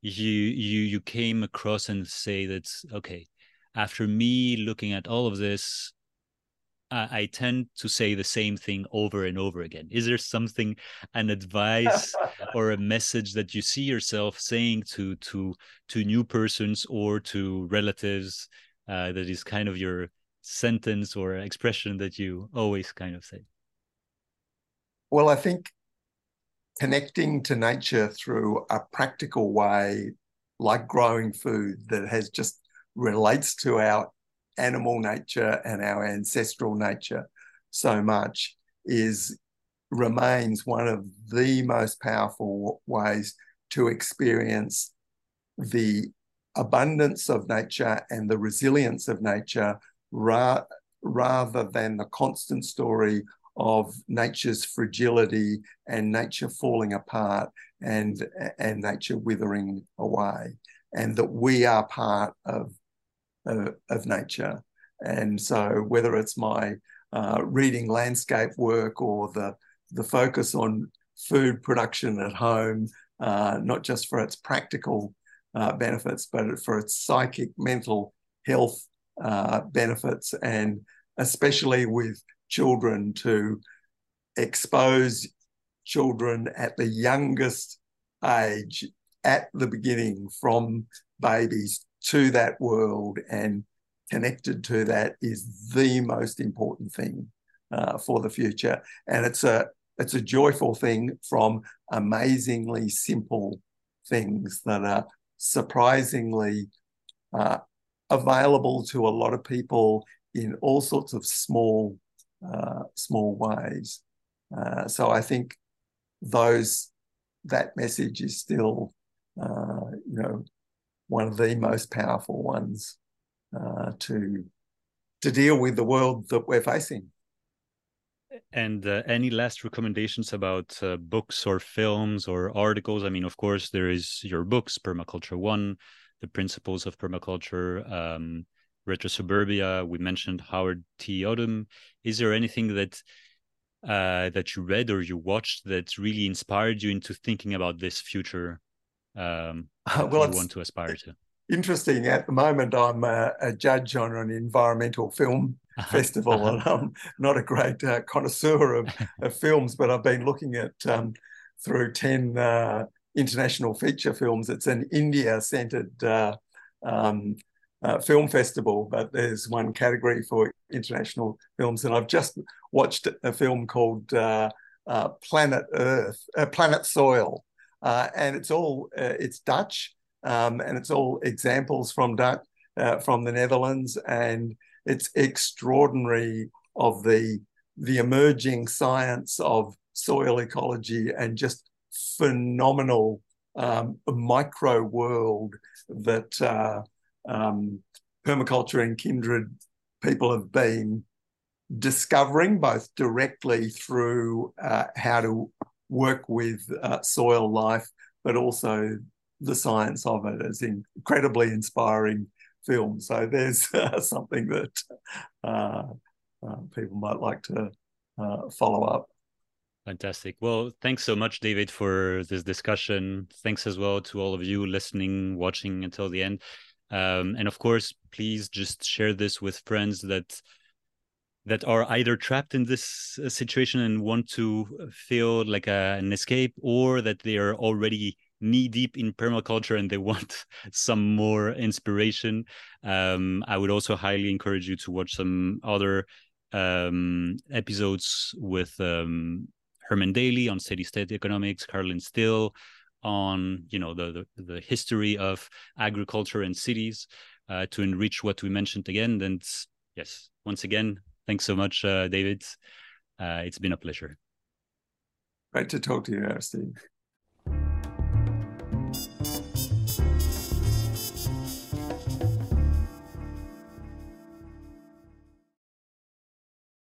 you you you came across and say that okay, after me looking at all of this, I, I tend to say the same thing over and over again. Is there something, an advice [LAUGHS] or a message that you see yourself saying to to to new persons or to relatives uh, that is kind of your sentence or expression that you always kind of say? Well, I think connecting to nature through a practical way, like growing food that has just relates to our animal nature and our ancestral nature so much is remains one of the most powerful ways to experience the abundance of nature and the resilience of nature ra- rather than the constant story of nature's fragility and nature falling apart and and nature withering away and that we are part of of, of nature. And so whether it's my uh, reading landscape work or the the focus on food production at home uh, not just for its practical uh, benefits but for its psychic mental health uh, benefits and especially with children to expose children at the youngest age at the beginning from babies to that world and connected to that is the most important thing uh, for the future. And it's a it's a joyful thing from amazingly simple things that are surprisingly uh, available to a lot of people in all sorts of small uh, small ways. Uh, so I think those that message is still uh, you know one of the most powerful ones uh, to to deal with the world that we're facing. And uh, any last recommendations about uh, books or films or articles? I mean, of course, there is your books, Permaculture One, The Principles of Permaculture, um, Retrosuburbia. We mentioned Howard T. Odum. Is there anything that uh, that you read or you watched that really inspired you into thinking about this future um, [LAUGHS] well, you want to aspire to? Interesting. At the moment, I'm a, a judge on an environmental film [LAUGHS] uh-huh. festival, uh-huh. and I'm not a great uh, connoisseur of, [LAUGHS] of, films, but I've been looking at um, through ten uh, international feature films. It's an India-centered uh, um, uh, film festival, but there's one category for international films, and I've just watched a film called uh, uh, Planet Earth, uh, Planet Soil, uh, and it's all uh, it's Dutch, um, and it's all examples from Dutch from the Netherlands, and it's extraordinary of the the emerging science of soil ecology and just phenomenal um, micro world that uh, um, permaculture and kindred people have been discovering both directly through uh, how to work with uh, soil life, but also the science of it as incredibly inspiring film. So there's [LAUGHS] uh, something that uh, uh, people might like to uh, follow up. Fantastic. Well, thanks so much, David, for this discussion. Thanks as well to all of you listening, watching until the end. Um, and of course, please just share this with friends that that are either trapped in this uh, situation and want to feel like a, an escape, or that they are already knee deep in permaculture and they [LAUGHS] want some more inspiration. Um, I would also highly encourage you to watch some other um, episodes with um, Herman Daly on steady state economics, Carolyn Steel on you know the the, the history of agriculture and cities uh, to enrich what we mentioned again. And yes, once again, thanks so much, uh, David. Uh, it's been a pleasure. Great to talk to you, Steve.